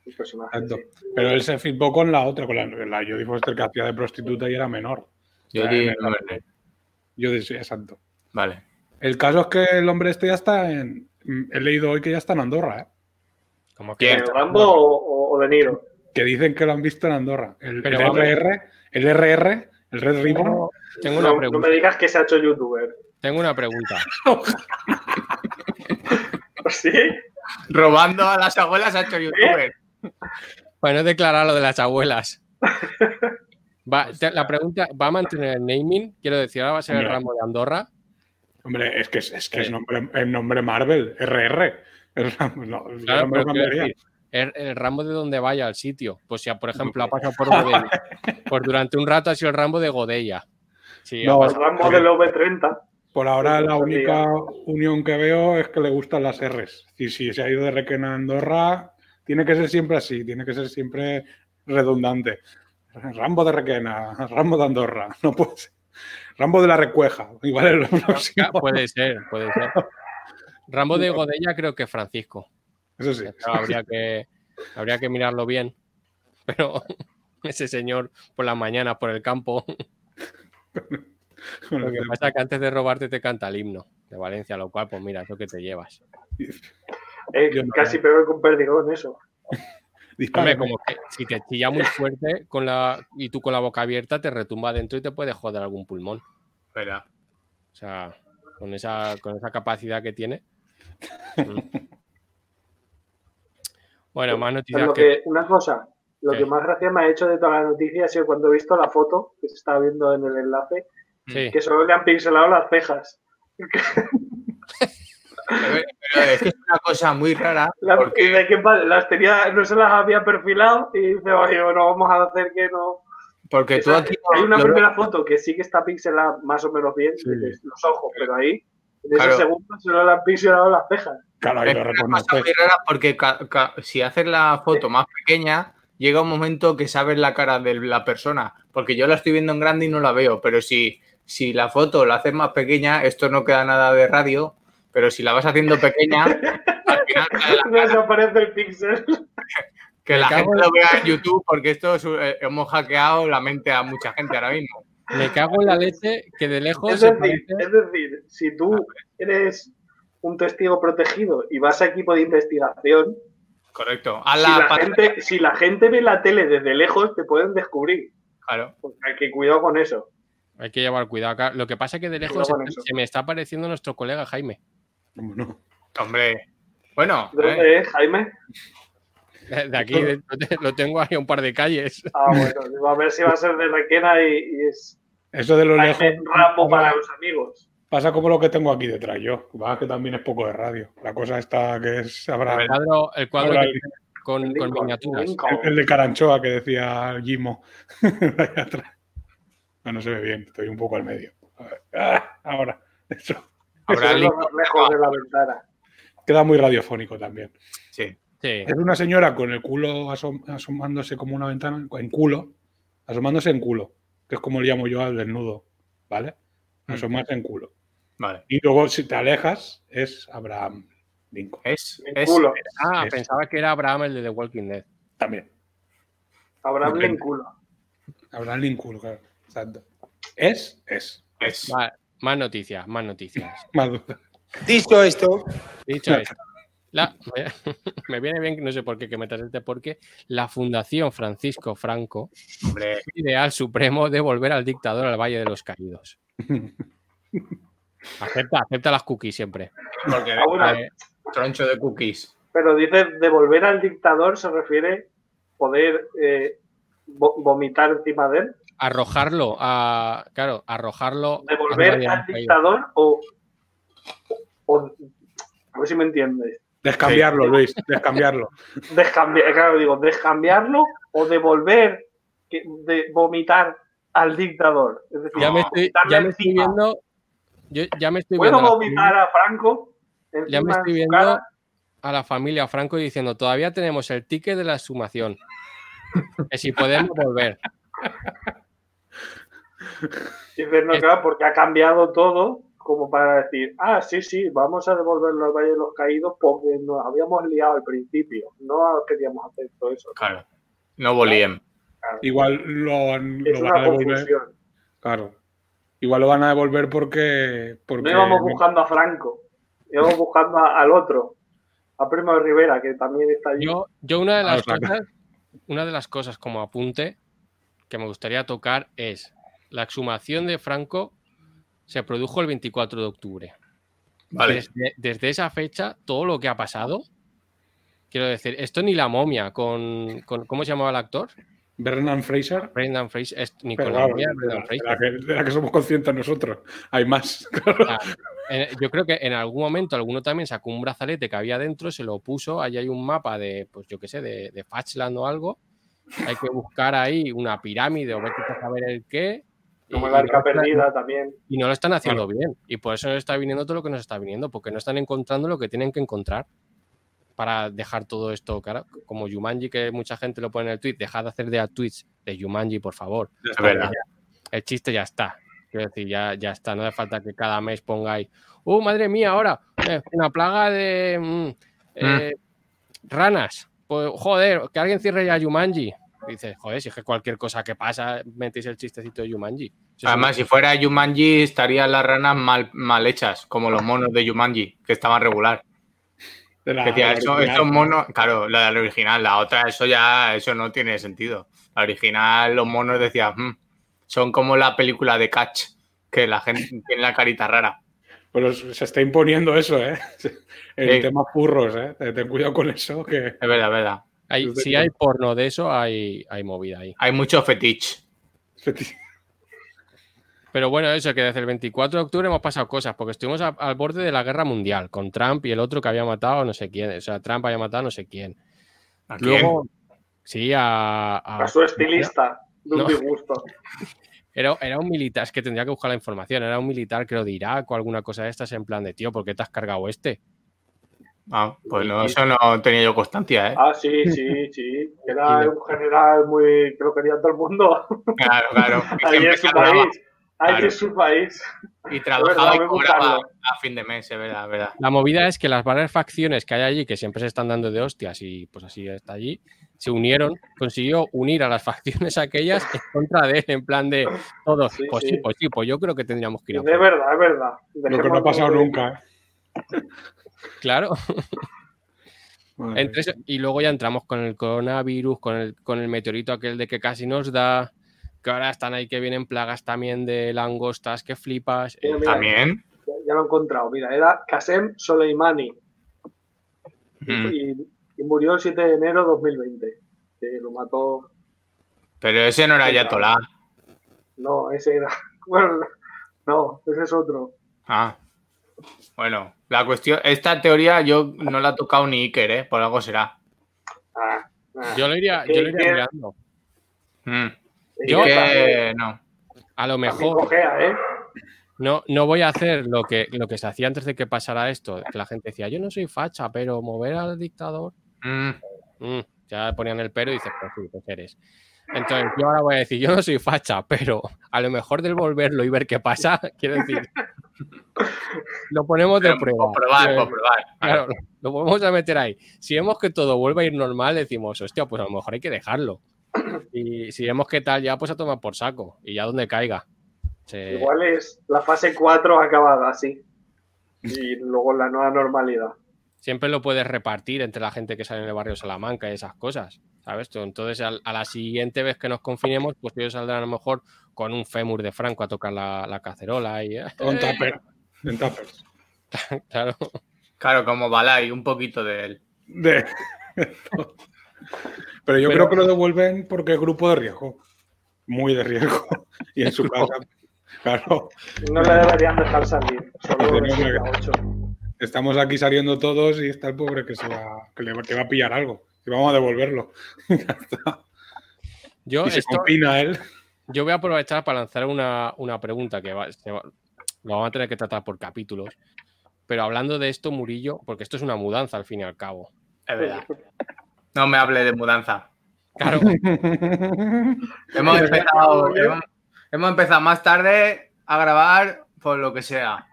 Exacto. Pero él se flipó con la otra, con la, la Jodie Foster que hacía de prostituta y era menor. El- Yo decía, exacto. Vale. El caso es que el hombre este ya está en. He leído hoy que ya está en Andorra, ¿eh? Como que. ¿Quién? ¿El Rambo o, o De Niro? que dicen que lo han visto en Andorra. El, Pero el. RR, el RR, el Red Ribbon. Tengo una No, no pregunta. me digas que se ha hecho youtuber. Tengo una pregunta. ¿Sí? Robando a las abuelas ha hecho youtuber. Para no declarar lo de las abuelas. Va- te- la pregunta, ¿va a mantener el naming? Quiero decir, ahora va a ser el ramo de Andorra. Hombre, es que es, es que es nombre, el nombre Marvel, RR. El, no, el Claro, nombre el, el ramo de donde vaya al sitio. Pues si, por ejemplo, ha pasado por Godella, pues durante un rato ha sido el ramo de Godella. Sí, No, El Rambo del OV30. Por ahora la única unión que veo es que le gustan las R's. Y si se ha ido de Requena a Andorra, tiene que ser siempre así, tiene que ser siempre redundante. Rambo de Requena, Rambo de Andorra, no puede ser. Rambo de la Recueja, igual es lo próximo. puede ser, puede ser. Rambo de Godella creo que Francisco. Eso sí. Pero habría que, habría que mirarlo bien. Pero ese señor por las mañanas por el campo. Lo que pasa es que antes de robarte te canta el himno de Valencia, lo cual, pues mira, es lo que te llevas. Eh, no, casi peor que un perdigón eso. Hombre, como que si te chilla muy fuerte con la, y tú con la boca abierta, te retumba dentro y te puede joder algún pulmón. Espera. O sea, con esa, con esa capacidad que tiene. Mm. Bueno, más noticias lo que... que, una cosa, lo ¿Qué? que más gracia me ha hecho de toda la noticia ha sido cuando he visto la foto que se estaba viendo en el enlace, Sí. que solo le han pixelado las cejas. Pero, pero es que es una cosa muy rara. La- porque- que las tenía, no se las había perfilado y dice, oye, bueno, vamos a hacer que no. Porque tú Esa- aquí hay una lo- primera foto que sí que está pixelada más o menos bien, Sí. los ojos, pero ahí, en esa Claro. segunda, solo le han pixelado las cejas. Claro, Es una cosa reconoces. muy rara porque si haces la foto más pequeña, llega un momento que sabes la cara de la persona. Porque yo la estoy viendo en grande y no la veo. Pero si, si la foto la haces más pequeña, esto no queda nada de radio. Pero si la vas haciendo pequeña, al final Desaparece el pixel. que la gente en- lo vea en YouTube porque esto es, eh, hemos hackeado la mente a mucha gente ahora mismo. Me cago en la leche que de lejos Es decir, parece- es decir, si tú eres un testigo protegido y vas a equipo de investigación, Correcto. Si la gente, si la gente ve la tele desde lejos, te pueden descubrir. Claro. Porque hay que cuidado con eso. Hay que llevar cuidado acá. Lo que pasa es que de lejos se, me está apareciendo nuestro colega Jaime. ¿Cómo no? Hombre. Bueno, ¿De eh, dónde es, Jaime? De aquí de- lo te- lo tengo ahí a un par de calles. Ah, bueno, a ver si va a ser de Requena y, y es Eso de lo lejos Jaime Rambo para los amigos. pasa como lo que tengo aquí detrás yo. Va que también es poco de radio. La cosa está que es habrá El cuadro, el cuadro habrá que- el, con, miniaturas. El de Caranchoa que decía Gimo. Ahí atrás. No, no se ve bien, estoy un poco al medio. Ah, ahora, eso. es lo lejos de la ventana. Queda muy radiofónico también. Sí. Sí. Es una señora con el culo asom- asomándose como una ventana, en culo, asomándose en culo, que es como le llamo yo al desnudo, ¿vale? Asomarse en culo. Vale. Y luego, si te alejas, es Abraham Lincoln. Es, En es- culo. Ah, Es- pensaba que era Abraham el de The Walking Dead. También. Abraham culo. Abraham Lincoln, claro. Exacto. Es, es. es- más noticias, más noticias. Más. Dicho esto, Dicho esto, la- me, me viene bien, no sé por qué, que metas este porque la Fundación Francisco Franco hombre, pide al Supremo devolver al dictador al Valle de los Caídos. Acepta, acepta las cookies siempre. porque Eh, troncho de cookies. Pero dice devolver al dictador se refiere poder eh, vo- vomitar encima de él. Arrojarlo a. Claro, arrojarlo. Devolver al dictador o, o- A ver si me entiendes. Descambiarlo, Luis, descambiarlo. Descambiar, claro, digo, descambiarlo o devolver, que- de vomitar al dictador. Es decir, Ya me estoy, ya me estoy viendo. Yo ya me estoy ¿Puedo viendo. vomitar a Franco? Ya me estoy viendo cara? a la familia Franco diciendo, todavía tenemos el ticket de la sumación. Que si podemos volver. Dices, no, Es- claro, porque ha cambiado todo como para decir, ah, sí, sí, vamos a devolverlo al Valle de los Caídos porque nos habíamos liado al principio. No queríamos hacer todo eso. Claro. No volían. Igual lo, han- Es lo van una a devolver. confusión. Claro. Igual lo van a devolver porque. porque No íbamos buscando a Franco, íbamos buscando a- al otro, a Primo de Rivera, que también está allí. Yo, yo una de Ah, las cosas, una de las cosas como apunte que me gustaría tocar es la exhumación de Franco se produjo el 24 de octubre. Vale. Desde, desde esa fecha, todo lo que ha pasado, quiero decir, esto ni la momia con, con- ¿cómo se llamaba el actor? Brendan Fraser. Brendan Fraser, es- ni Pero con la momia Brendan la, Fraser. de la que, de la que somos conscientes nosotros. Hay más. claro. Ah, Yo creo que en algún momento alguno también sacó un brazalete que había dentro, se lo puso, ahí hay un mapa de, pues yo qué sé, de, de Fachland o algo. Hay que buscar ahí una pirámide o ver qué saber el qué. Como y- el arca no- perdida también. Y no lo están haciendo bien. Y por eso nos está viniendo todo lo que nos está viniendo, porque no están encontrando lo que tienen que encontrar para dejar todo esto, claro, como Yumanji, que mucha gente lo pone en el tweet, dejad de hacer de a tweets de Yumanji, por favor. Es verdad. El chiste ya está. Quiero decir, ya, ya está. No hace falta que cada mes pongáis, ¡uh, madre mía, ahora! eh, una plaga de mm, eh, ranas. Pues, joder, que alguien cierre ya Yumanji. Dices, joder, si es que cualquier cosa que pasa, metéis el chistecito de Yumanji. Además, si fuera Yumanji, estarían las ranas mal, mal hechas, como los monos de Yumanji, que estaban regular. La- Que, tía, la eso- original. estos monos, claro, la del original, la otra, eso ya, eso no tiene sentido. La original, los monos decían, "Mm, son como la película de Catch, que la gente tiene la carita rara. Pues se está imponiendo eso, ¿eh? El Sí. tema furros, ¿eh? Ten cuidado con eso, que... Es verdad, es verdad. Hay- si que- hay porno de eso, hay, hay movida ahí. Hay mucho fetiche. Pero bueno, eso que desde el 24 de octubre hemos pasado cosas, porque estuvimos a- al borde de la guerra mundial con Trump y el otro que había matado a no sé quién. O sea, Trump había matado a no sé quién. ¿A quién? Luego, sí, a, a- A su estilista, de un No. disgusto. Era, era un militar, es que tendría que buscar la información. Era un militar, creo, de Irak o alguna cosa de estas, en plan de tío, ¿por qué te has cargado este? Ah, pues no, eso no tenía yo constancia, ¿eh? Ah, sí, sí, sí. Era de- un general muy que lo quería todo el mundo. Claro, claro. Ahí en su país. Ahí Claro. en su país. Y trabajaba verdad, y a cobraba buscarlo. a fin de mes, es verdad, es verdad. La movida es que las varias facciones que hay allí, que siempre se están dando de hostias y pues así está allí, se unieron, consiguió unir a las facciones aquellas en contra de él, en plan de todos. Sí, pues sí, sí. pues sí, pues yo creo que tendríamos que ir a De por- verdad, es verdad. Lo que no ha pasado nunca. Claro. Madre Entre eso- y luego ya entramos con el coronavirus, con el, con el meteorito aquel de que casi nos da, que ahora están ahí que vienen plagas también de langostas, que flipas. Mira, Eh, mira. También. Ya, ya lo he encontrado. Mira, era Qasem Soleimani. Mm. Y, y murió el 7 de enero de 2020. Que lo mató. Pero ese no era Ayatollah. No, ese era. Bueno, no, ese es otro. Ah. Bueno, la cuestión, esta teoría yo no la he tocado ni Iker, ¿eh? Por algo será. Ah, ah. yo lo iría, yo lo iría ¿Qué- mirando. Mm. Yo- que Que no. A lo mejor ¿eh? no, no voy a hacer lo que, lo que se hacía antes de que pasara esto, que la gente decía, yo no soy facha, pero mover al dictador. Mm. Mm, ya ponían el pero y dices, pues sí, pues eres. Entonces yo ahora voy a decir, yo no soy facha, pero a lo mejor del volverlo y ver qué pasa, quiero decir, lo ponemos de Pero prueba. por probar, Quiero por probar. Claro, lo podemos a meter ahí. Si vemos que todo vuelve a ir normal, decimos, hostia, pues a lo mejor hay que dejarlo. Y si vemos que tal, ya pues a tomar por saco y ya donde caiga. Se- Igual es la fase 4 acabada así. Y luego la nueva normalidad. Siempre lo puedes repartir entre la gente que sale en el barrio Salamanca y esas cosas, ¿sabes? tú? Entonces, a, la siguiente vez que nos confinemos, pues ellos saldrán a lo mejor con un fémur de Franco a tocar la, la cacerola y... Con tupper. En tuppers. Claro. Claro, como Balay, un poquito de él. De- Pero yo Pero- creo que lo devuelven porque es grupo de riesgo. Muy de riesgo. Y en su casa, claro, No le deberían dejar salir. Solo De no, 7 a no. 8. estamos aquí saliendo todos y está el pobre que se va, que le que va a pillar algo. Y vamos a devolverlo. Yo, y se esto- él. yo voy a aprovechar para lanzar una, una pregunta que va- se va- lo vamos a tener que tratar por capítulos. Pero hablando de esto, Murillo, porque esto es una mudanza al fin y al cabo. Es verdad. No me hable de mudanza. Claro, Hemos empezado, hemos empezado más tarde a grabar por lo que sea.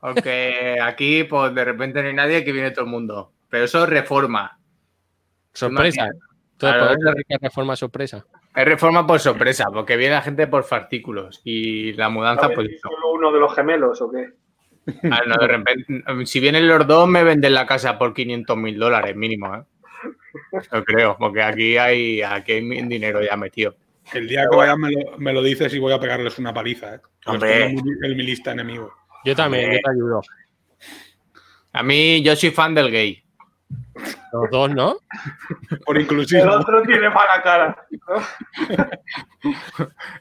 Porque aquí, pues de repente no hay nadie que viene todo el mundo. Pero eso es reforma. sorpresa. Todo Claro, poder de reforma sorpresa. Es reforma por sorpresa, porque viene la gente por artículos. Y la mudanza, ¿Sabes pues eso. solo uno de los gemelos o qué? Ah, no, de repente, si vienen los dos, me venden la casa por 500 mil dólares mínimo, ¿eh? Yo creo, porque aquí hay, aquí hay dinero ya metido. El día que vaya me lo, me lo dices y voy a pegarles una paliza. ¿eh? Hombre. el mi lista enemigo. Yo también, yo te ayudo. A mí, yo soy fan del gay. Los dos, ¿no? Por El inclusivo. otro tiene mala cara.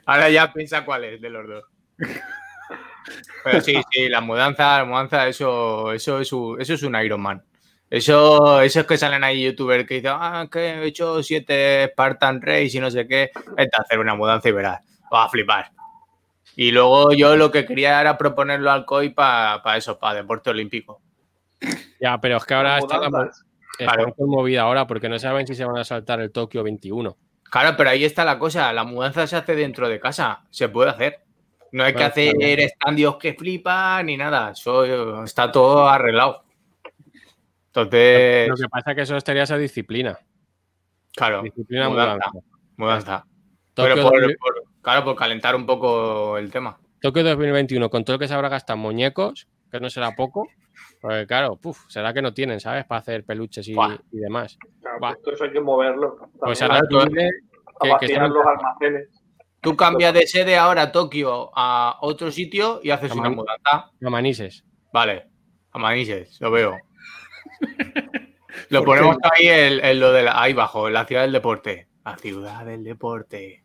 Ahora ya piensa cuál es de los dos. Pero sí, sí, la mudanza, la mudanza, eso, eso es un, eso es un Iron Man. Eso, esos que salen ahí youtubers que dicen, ah, que he hecho siete Spartan Race y no sé qué, vete a hacer una mudanza y verás, vas a flipar. Y luego yo lo que quería era proponerlo al COI para eso, para deporte olímpico. Ya, pero es que ahora está la Claro. conmovida ahora porque no saben si se van a saltar el Tokio 21. Claro, pero ahí está la cosa, la mudanza se hace dentro de casa, se puede hacer. No hay que hacer estandios que flipan ni nada, eso está todo arreglado. Entonces, Lo que pasa es que eso estaría esa disciplina. claro, Disciplina mudanza, mudanza. Pero por, 2000 por- claro, por calentar un poco el tema. Tokio 2021, con todo lo que se habrá gastado en muñecos, que no será poco. Porque claro, puf, será que no tienen, ¿sabes? Para hacer peluches y, demás. Claro, pues todo eso hay que moverlo. Pues ahora tú que, que están- los almacenes. Tú cambias de sede ahora a Tokio a otro sitio y haces una mudanza. A Manises. Vale, a Manises, lo veo. Lo ponemos ahí en, en lo de la- ahí abajo, en la ciudad del deporte. La ciudad del deporte.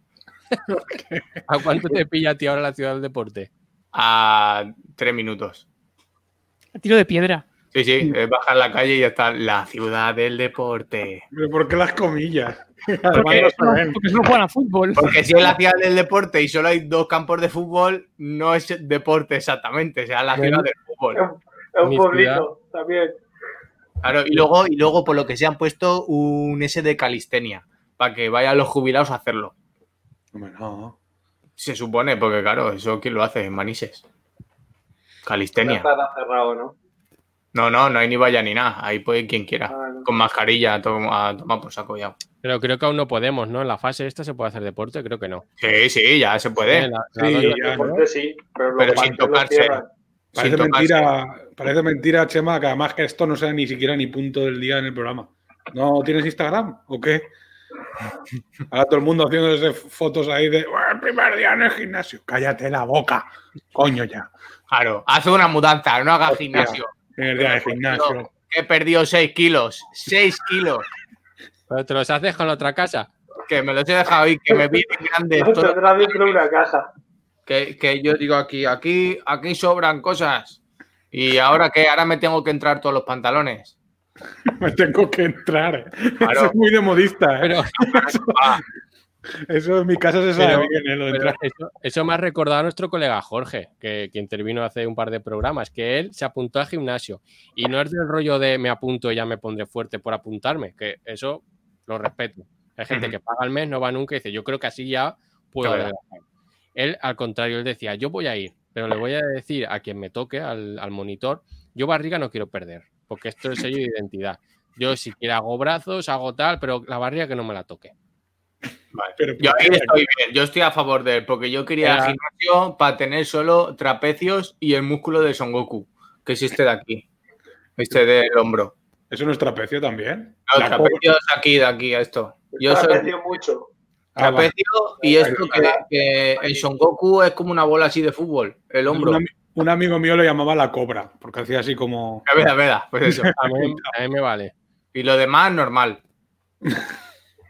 ¿A cuánto te pilla a ti ahora la ciudad del deporte? A tres minutos. A tiro de piedra. Sí, sí, es bajar la calle y ya está. La ciudad del deporte. ¿Pero por qué las comillas? Porque, no porque juegan a fútbol. Porque si es la ciudad del deporte y solo hay dos campos de fútbol, no es deporte exactamente, sea la ciudad del fútbol. es un pueblito también. Claro, y luego, y luego por lo que se han puesto un S de calistenia, para que vayan los jubilados a hacerlo. No. Se supone, porque claro, eso quién lo hace en Manises. Calistenia. cerrado, ¿no? No, no, no hay ni valla ni nada. Ahí puede quien quiera. Ah, no. Con mascarilla, a tom- a tomar por saco ya. Pero creo que aún no podemos, ¿no? En la fase esta se puede hacer deporte, creo que no. Sí, sí, ya se puede. La- la Sí, ya, Deporte sí, pero, sin tocarse. Parece Sin tocarse. mentira, parece mentira, Chema, que además que esto no sea ni siquiera ni punto del día en el programa. ¿No tienes Instagram o qué? Ahora todo el mundo haciéndose fotos ahí de "Buah, el primer día en el gimnasio. Cállate la boca, coño ya. Claro, haz una mudanza, no hagas Hostia. gimnasio. Primer día de gimnasio. He perdido 6 kilos. 6 kilos. Pero te los haces con la otra casa. Que me los he dejado ahí, que me vienen grandes. Tendrá dentro de una caja. que, que yo digo aquí, aquí, aquí sobran cosas. Y ahora que ahora me tengo que entrar todos los pantalones. Me tengo que entrar. eh. Claro. Eso es muy de modista. ¿eh? Pero, Eso en mi casa se sabe Pero- bien, ¿eh? Lo de eso, eso me ha recordado a nuestro colega Jorge, que, que intervino hace un par de programas, que él se apuntó al gimnasio. Y no es del rollo de me apunto y ya me pondré fuerte por apuntarme, que eso lo respeto. Hay gente que paga el mes, no va nunca y dice, yo creo que así ya puedo Claro. Él, al contrario, él decía, yo voy a ir, pero le voy a decir a quien me toque, al, al monitor, yo barriga no quiero perder, porque esto es sello de identidad. Yo si quiero hago brazos, hago tal, pero la barriga que no me la toque. Pero, yo ahí estoy bien, yo estoy a favor de él, porque yo quería Era- gimnasio para tener solo trapecios y el músculo de Son Goku, que es este de aquí. Este del hombro. ¿Eso no es trapecio también? No, La trapecios aquí, de aquí, a esto. Yo soy Trapecio mucho. Ah, vale. trapecio y esto que, que el Son Goku es como una bola así de fútbol, el hombro. Un amigo mío le llamaba la cobra, porque hacía así como. A ver, a ver, pues eso. A mí, a mí me vale. Y lo demás, normal.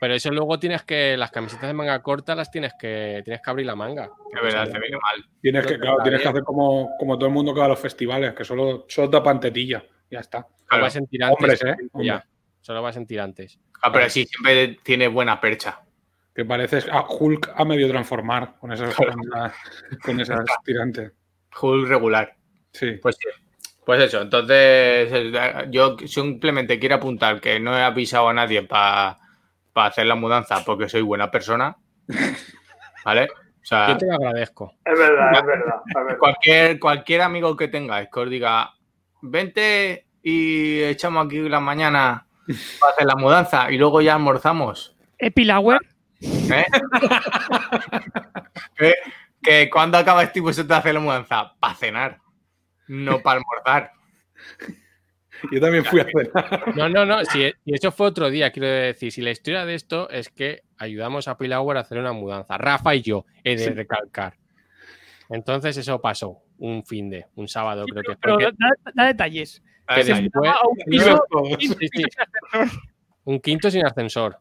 Pero eso luego tienes que, las camisetas de manga corta las tienes que, tienes que abrir la manga. De verdad, se viene mal. Tienes que, claro, tienes que hacer como, como todo el mundo que va a los festivales, que solo, solo tapan tetilla. Ya está. Solo Claro. vas en tirantes. Hombres, ¿eh? Ya, Hombres. solo vas en tirantes. Ah, pero sí, siempre tiene buena percha. Que pareces a Hulk a medio transformar con esas, con esas tirantes. Full regular. Sí. Pues sí. Pues eso, entonces eh, yo simplemente quiero apuntar que no he avisado a nadie para hacer la mudanza porque soy buena persona. ¿Vale? O sea, Yo te lo agradezco. Es verdad, es verdad. es verdad. cualquier, cualquier amigo que tengáis que os diga, vente y echamos aquí la mañana para hacer la mudanza y luego ya almorzamos. Epilauer. ¿eh? que, que cuando acaba este vosotros de hacer la mudanza, para cenar, no para almorzar. Yo también fui a cenar. No, no, no. Si, y eso fue otro día, quiero decir. Si la historia de esto es que ayudamos a Pilauer a hacer una mudanza. Rafa y yo, he de Sí. recalcar. Entonces eso pasó un fin de, un sábado creo que fue. Pero que- da, da detalles. Que después- piso, quinto Sí, un quinto sin ascensor.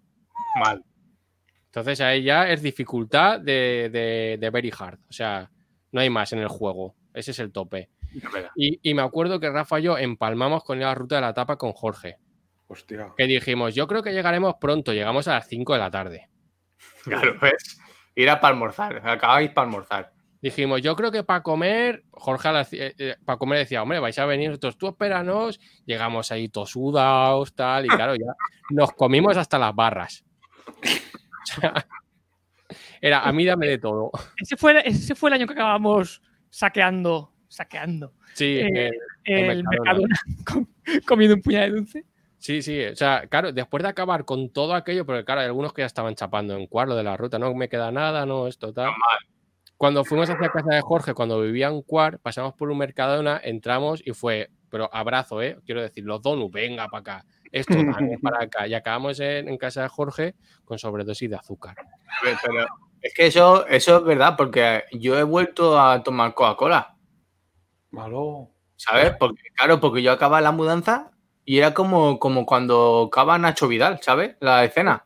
mal. Entonces ahí ya es dificultad de, de, de very hard. O sea, no hay más en el juego. Ese es el tope. Y, y me acuerdo que Rafa y yo empalmamos con la ruta de la tapa con Jorge. Hostia. Que dijimos, yo creo que llegaremos pronto. Llegamos a las 5 de la tarde. Claro, ¿ves? Ir a para almorzar. Acabáis para almorzar. Dijimos, yo creo que para comer, Jorge para comer decía, hombre, vais a venir nosotros, tú espéranos. Llegamos ahí todos sudados, tal, y claro, ya nos comimos hasta las barras. Era, a mí dame de todo. Ese fue, ese fue el año que acabamos saqueando, saqueando Sí, Eh, eh, el Mercadona. Mercadona com- comiendo un puñado de dulce. sí, sí. O sea, claro, después de acabar con todo aquello, porque claro, hay algunos que ya estaban chapando en cuarto de la ruta, no me queda nada, no, esto tal. Cuando fuimos hacia casa de Jorge, cuando vivía en Cuar, pasamos por un Mercadona, entramos y fue, pero abrazo, ¿eh? Quiero decir, los donuts, venga para acá, esto también para acá. Y acabamos en, en casa de Jorge con sobredosis de azúcar. Pero, Es que eso, eso es verdad, porque yo he vuelto a tomar Coca-Cola, Malo. ¿sabes? Porque, claro, porque yo acababa la mudanza y era como, como cuando acaba Nacho Vidal, ¿sabes? La escena.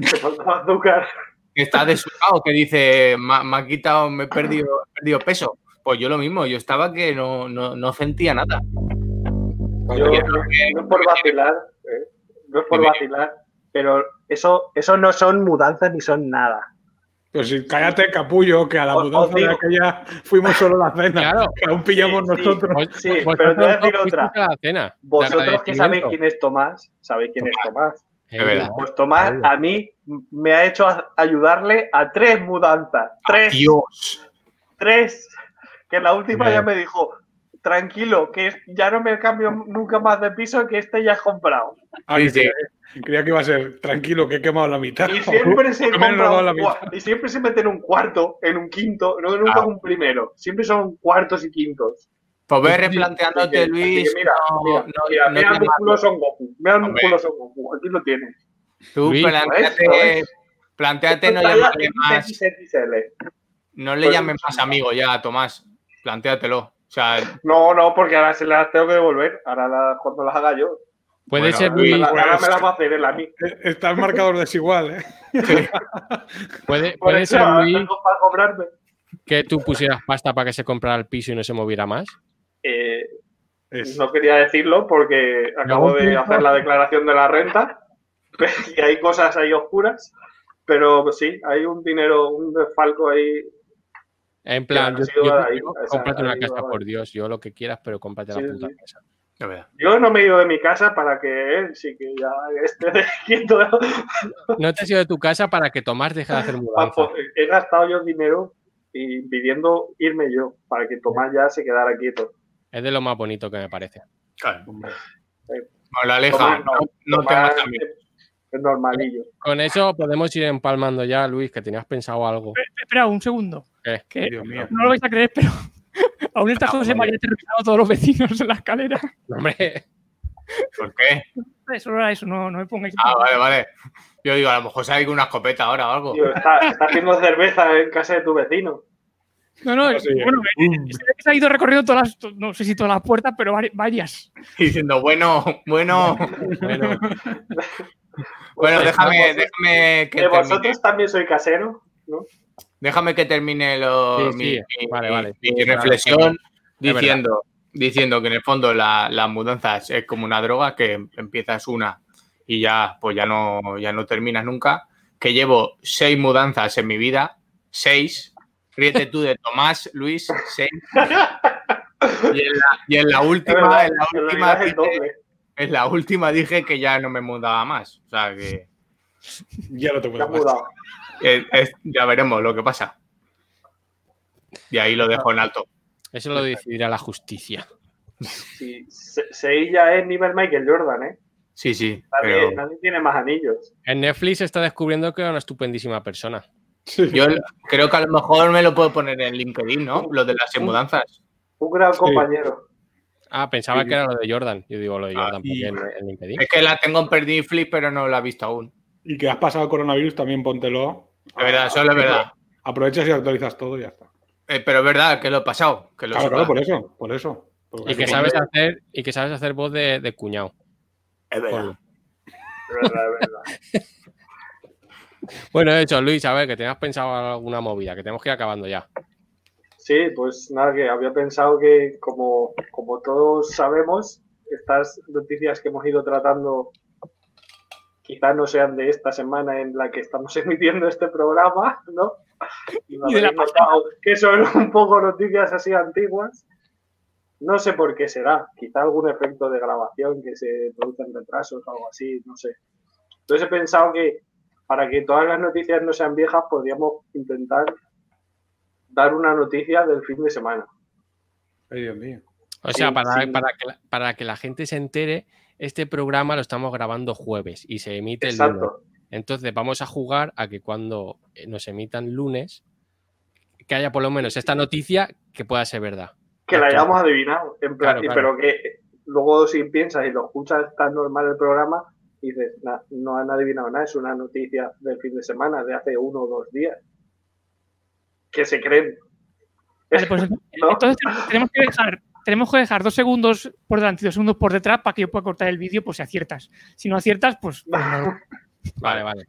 Te faltaba azúcar. Que está desubicado, que dice, me, me ha quitado, me he perdido, he perdido peso. Pues yo lo mismo, yo estaba que no, no, no sentía nada. Yo, no, por vacilar, ¿eh? No es por vacilar, pero eso, eso no son mudanzas ni son nada. Pero si cállate, capullo, que a la Os- os mudanza de aquella fuimos solo a la cena. Claro. Que aún pillamos Sí, nosotros. Sí, pero te voy a decir otra. a la cena, Vosotros que sabéis quién es Tomás, sabéis quién es Tomás. Es verdad. Pues Tomás a mí me ha hecho ayudarle a tres mudanzas. Tres. Dios. tres. Que la última ya me dijo, tranquilo, que ya no me cambio nunca más de piso, que este ya es comprado. Ah, Sí, que sí. creía, que iba a ser tranquilo, que he quemado la mitad. Y siempre se compra la mitad. y siempre se mete en un cuarto, en un quinto, no nunca Ah. un primero. Siempre son cuartos y quintos. Pues Así replanteándote, Luis. que mira, no- mira, no- mira, no mira te músculo Son Goku. Mira Hombre. músculo Son Goku. Aquí lo tienes. Tú Luis, planteate, ¿sabes? planteate no llamarle más, XXL. no le Pues- llames más amigo ya Tomás. Plantéatelo. O sea, No, no, porque ahora se las tengo que devolver. Ahora las- cuando las haga yo. Puede Bueno, ser muy, la- ahora me las va a hacer él a mí. Eh, Está el marcador desigual, ¿eh? puede, ser muy tengo para cobrarme. que tú pusieras pasta para que se comprara el piso y no se moviera más. Eh, No quería decirlo porque acabo de hacer la declaración de la renta y hay cosas ahí oscuras, pero sí, hay un dinero, un desfalco ahí. En plan, ha yo, sido yo ahí, digo, esa- cómprate una casa, por Dios, yo lo que quieras, pero cómprate Sí, la puta sí. casa. Yo no me he ido de mi casa para que él sí que ya esté quieto. No te has ido de tu casa para que Tomás deje de hacer mudanza. Papo, He gastado yo dinero y pidiendo irme yo para que Tomás ya se quedara quieto. Es de lo más bonito que me parece. Claro. Hombre. No, la aleja, Tomás no, no Tomás tengas amigos. Es- es normalillo. Con eso podemos ir empalmando ya, Luis, que tenías pensado algo. Espera un segundo. ¿Qué? Que Dios mío. no lo vais a creer, pero aún está José María aterrorizando a todos los vecinos en la escalera. Hombre, ¿Por qué? Eso era eso, no, no me pongáis. Ah, vale, vale. Yo digo, a lo mejor sale con una escopeta ahora o algo. Tío, está, está haciendo cerveza en casa de tu vecino. No, no, Ah, sí. bueno, eh, se se ha ido recorriendo todas las, no sé si todas las puertas, pero vari- varias. Diciendo, bueno, bueno, bueno, bueno, déjame, Vosotros- déjame que ¿Que termine, vosotros también soy casero? ¿no? déjame que termine lo- Sí, mi, sí. mi- Vale, vale. mi reflexión diciendo, diciendo que en el fondo la- las mudanzas es como una droga que empiezas una y ya, pues ya no, ya no terminas nunca. Que llevo seis mudanzas en mi vida, seis. Ríete tú de Tomás, Luis, seis. Y en la, y en la última, en la en última, es en la última dije que ya no me mudaba más. O sea que Ya no te has mudado. eh, es- ya veremos lo que pasa. Y ahí lo dejo en alto. eso lo decidirá la justicia. Sí, Se- Sevilla es nivel Michael Jordan, ¿eh? Sí, sí. Nadie, Pero nadie tiene más anillos. En Netflix está descubriendo que era una estupendísima persona. Sí. yo creo que a lo mejor me lo puedo poner en LinkedIn, ¿no? Lo de las mudanzas. Un gran compañero. Ah, pensaba Sí. que era lo de Jordan. Yo digo lo de Ah, Jordan porque en, en LinkedIn. Es que la tengo en Perdiflip, pero no la he visto aún. Y que has pasado el coronavirus, también póntelo. De verdad, eso es verdad. Aprovechas y actualizas todo y ya está. Eh, pero es verdad que lo he pasado. Que lo Claro, claro, por eso, por eso. Y que sabes hacer, y que sabes hacer voz de, de cuñado. Es verdad. De verdad, de verdad. Bueno, de hecho, Luis, a ver, que tenías pensado alguna movida, que tenemos que ir acabando ya. Sí, pues nada, que había pensado que como, como todos sabemos, estas noticias que hemos ido tratando quizás no sean de esta semana en la que estamos emitiendo este programa, ¿no? Y Y de la notado que son un poco noticias así antiguas. No sé por qué será, quizá algún efecto de grabación que se producen retrasos o algo así, no sé. Entonces he pensado que para que todas las noticias no sean viejas, podríamos intentar dar una noticia del fin de semana. Ay, Dios mío. O sea, Sí, para, sí. Para, que la, para que la gente se entere, este programa lo estamos grabando jueves y se emite el lunes. Entonces vamos a jugar a que cuando eh, nos emitan lunes, que haya por lo menos esta noticia que pueda ser verdad. Que la hayamos adivinado. En plan, Claro, y- claro. Pero que luego si piensas y lo escuchas tan normal el programa, dices, "Na- no han adivinado nada, es una noticia del fin de semana, de hace uno o dos días. Que se creen. Vale, pues ¿No? entonces tenemos que dejar. Tenemos que dejar dos segundos por delante y dos segundos por detrás para que yo pueda cortar el vídeo pues si aciertas. Si no aciertas, pues, pues no. Vale, vale.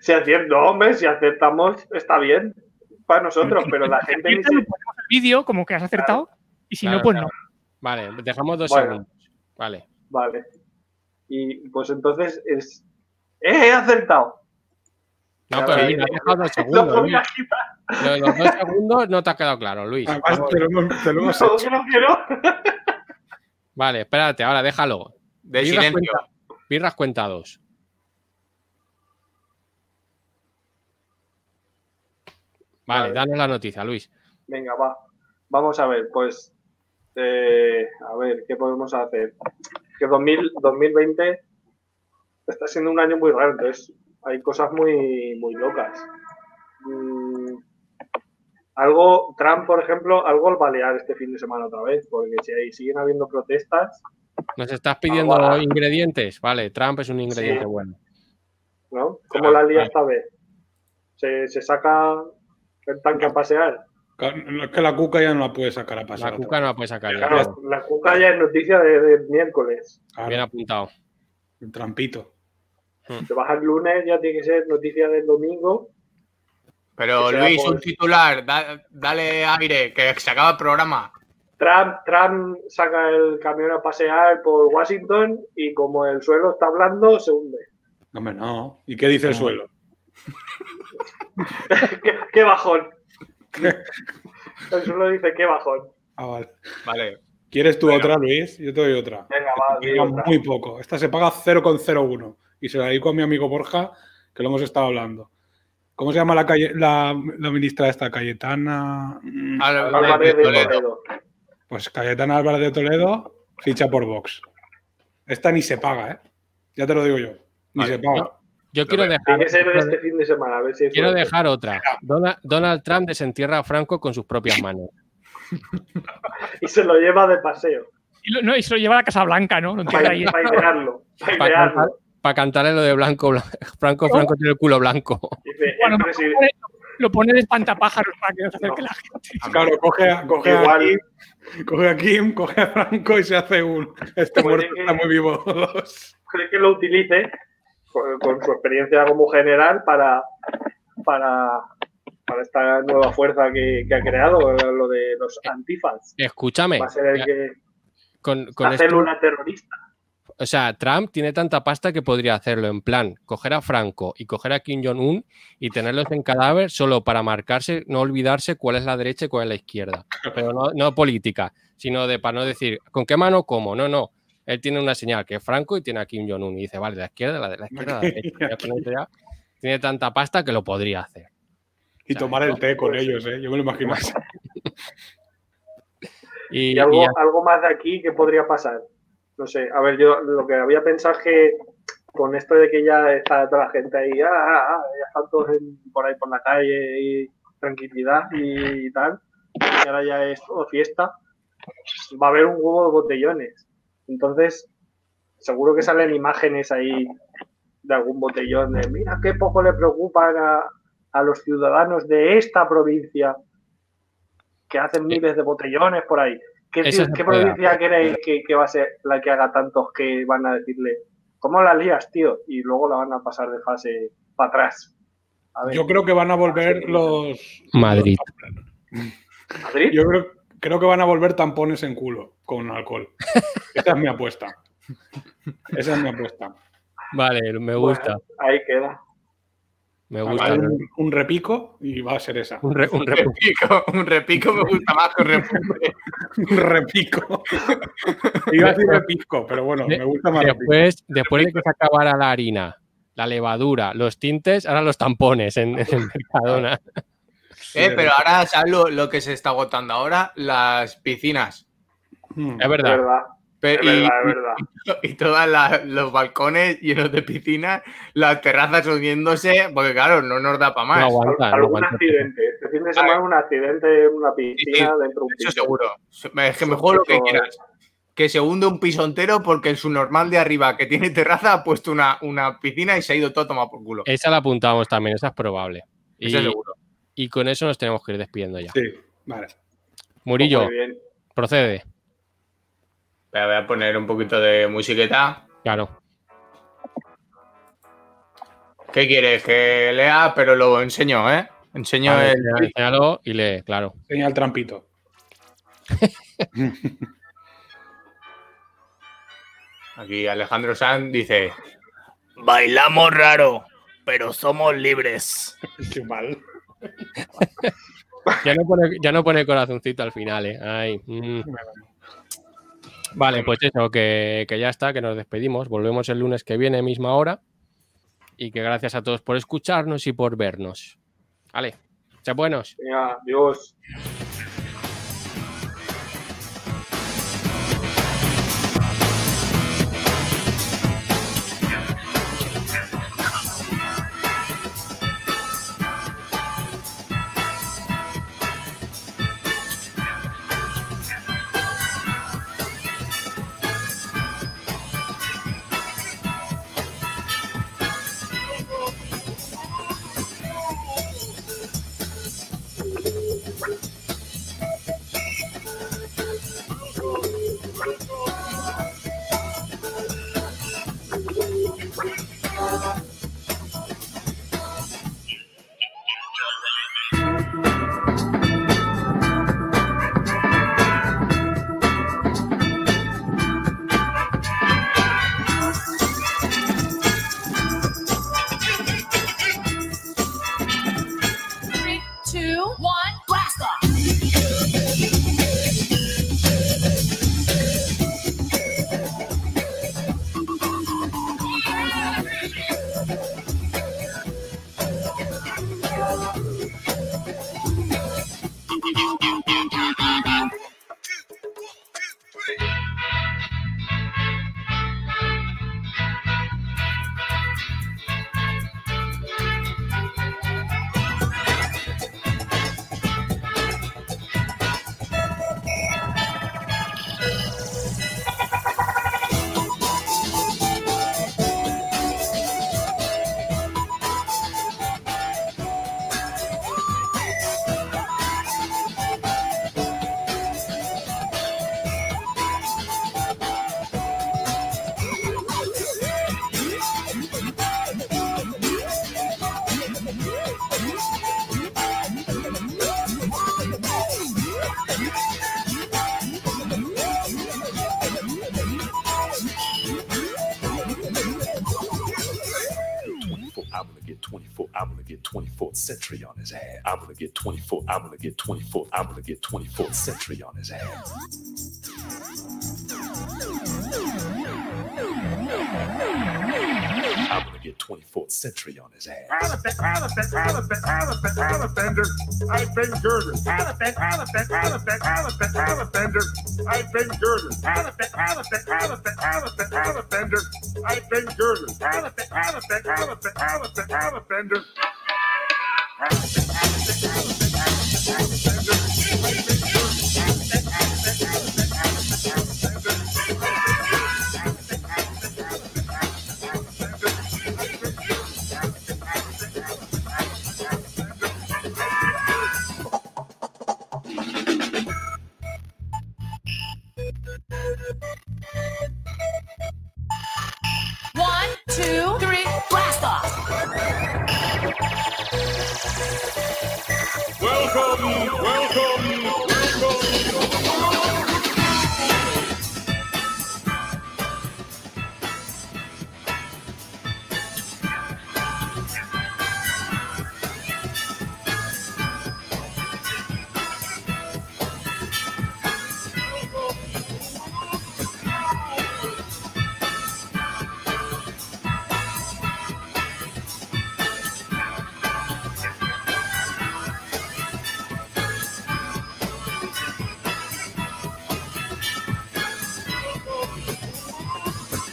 Si acierto, hombre, si acertamos, está bien para nosotros, pero la Si gente aciertas, ponemos el vídeo como que has acertado y si Claro, no, pues claro. no. Vale, dejamos dos Bueno. segundos. Vale. Vale. Y pues entonces es... ¡Eh, he acertado! No, pero Luis, has dejado Luis. Lo de los dos segundos no te ha quedado claro, Luis. Además, te lo hemos, te lo hemos No, hecho. no. Vale, espérate, ahora déjalo. De Birras silencio. cuenta- Birras cuentados. Vale, Vale. danos la noticia, Luis. Venga, va. Vamos a ver, pues... eh, a ver, ¿qué podemos hacer? Que 2000, 2020 está siendo un año muy raro, entonces hay cosas muy, muy locas. Mm, algo, Trump, por ejemplo, algo al balear este fin de semana otra vez, porque si ahí siguen habiendo protestas, ¿Nos estás pidiendo Ahora. ingredientes? Vale, Trump es un ingrediente Sí. bueno. ¿no? ¿Cómo la lía esta vez? ¿Se, se saca el tanque a pasear? Es que la cuca ya no la puede sacar a pasar. La cuca no la puede sacar ya. Claro, la cuca ya es noticia de, de miércoles. Claro, Bien apuntado. el trampito. Se baja el lunes, ya tiene que ser noticia del domingo. Pero Luis, un titular, da- dale aire, que se acaba el programa. Trump, Trump saca el camión a pasear por Washington y como el suelo está hablando, se hunde. Hombre, no. ¿Y qué dice el suelo? ¿Qué, qué bajón. El suelo dice, qué bajón. Ah, vale. Vale. ¿Quieres tú Venga. otra, Luis? Yo te doy otra. Venga, va, Paga otra. muy poco. Esta se paga 0,01. Y se la dedico a mi amigo Borja, que lo hemos estado hablando. ¿Cómo se llama la, calle, la, la ministra esta? Cayetana. mm, Álvarez de Toledo. Pues Cayetana Álvarez de Toledo ficha por Vox. Esta ni se paga, ¿eh? Ya te lo digo yo. Ni Vale. se paga. Yo quiero dejar, que ser de este fin de semana, a ver si hay quiero suerte. dejar otra. Dona- Donald Trump desentierra a Franco con sus propias manos. Y se lo lleva de paseo. Y, lo- no, y se lo lleva a la Casa Blanca, ¿no? Para ahí. idearlo. Para idearlo. Pa' cantarle lo de blanco, bla- Franco, Franco tiene el culo blanco. Bueno, lo pone- de espantapájaros para que no se acerque la gente. Claro, coge a, coge a. Kim, coge a Kim, coge a Franco y se hace un. Este muerto que- está muy vivo. Cree que lo utilice con, con su experiencia como general para, para, para esta nueva fuerza que, que ha creado, lo de los antifas. Escúchame, Va a ser el que con, con la esto- célula terrorista. O sea, Trump tiene tanta pasta que podría hacerlo en plan, coger a Franco y coger a Kim Jong-un y tenerlos en cadáver solo para marcarse, no olvidarse cuál es la derecha y cuál es la izquierda. Pero no, no política, sino de para no decir, ¿con qué mano como? No, no. Él tiene una señal que es Franco y tiene a Kim Jong-un y dice, vale, de la izquierda, la de la izquierda, la derecha. Ya con eso ya tiene tanta pasta que lo podría hacer. Y tomar el té con Pues ellos, ¿eh? Yo me lo imagino. Y, Y algo, y ya- algo más de aquí que podría pasar. No sé, a ver, yo lo que había pensado es que con esto de que ya está toda la gente ahí, ah, ah, ah, ya están todos en- por ahí por la calle y tranquilidad y, tal, y ahora ya es todo fiesta, va a haber un huevo de botellones. Entonces, seguro que salen imágenes ahí de algún botellón de, mira qué poco le preocupan a, a los ciudadanos de esta provincia que hacen miles de botellones por ahí. ¿Qué, provincia creéis que, que va a ser la que haga tantos que van a decirle, ¿cómo la lías, tío? Y luego la van a pasar de fase para atrás. A ver, Yo creo que van a volver los. Madrid. ¿Madrid? Yo creo, creo que van a volver tampones en culo con alcohol. Esa es mi apuesta. Esa es mi apuesta. Vale, me Bueno, gusta, ahí queda. Me gusta. un, un repico y va a ser esa. Un, re- un Un re- repico, un repico me gusta más que un repunte. Un repico. Iba a decir repisco, pero bueno, me gusta más repico. Después, después de que se acabara la harina, la levadura, los tintes, ahora los tampones en, en el Mercadona. Eh, pero ahora, ¿sabes lo, lo que se está agotando ahora? Las piscinas. Mm. Es Es verdad. Es y, verdad, es verdad. y todos los balcones llenos de piscinas, las terrazas hundiéndose, porque claro, no nos da para No más. aguanta, no Algún aguanta. accidente. Este fin de semana un accidente en una piscina dentro de un Eso piso. seguro. Es que me juego lo que quieras. Que se hunde un piso entero porque en su normal de arriba, que tiene terraza, ha puesto una, una piscina y se ha ido todo a tomar por culo. Esa la apuntábamos también, esa es probable. Y, Eso seguro. Y con eso nos tenemos que ir despidiendo ya. Sí, vale. Murillo, bien. procede. Voy a poner un poquito de musiqueta. Claro. ¿Qué quieres? Que lea, pero lo enseño, ¿eh? Enseño el. enséñalo y lee, claro. Señal trampito. Aquí Alejandro Sanz dice: Bailamos raro, pero somos libres. Qué mal. Ya no pone, ya no pone corazoncito al final, ¿eh? Ay, mm. Vale, pues eso, que, que ya está, que nos despedimos. Volvemos el lunes que viene, misma hora. Y que gracias a todos por escucharnos y por vernos. Vale, sed buenos. Venga, adiós. I'm gonna get 24th century on his ass. I'm gonna get 24. I'm gonna get 24. I'm gonna get 24th century on his ass your 24th century on his ass. I've been girded. I've been girded. I've been girded.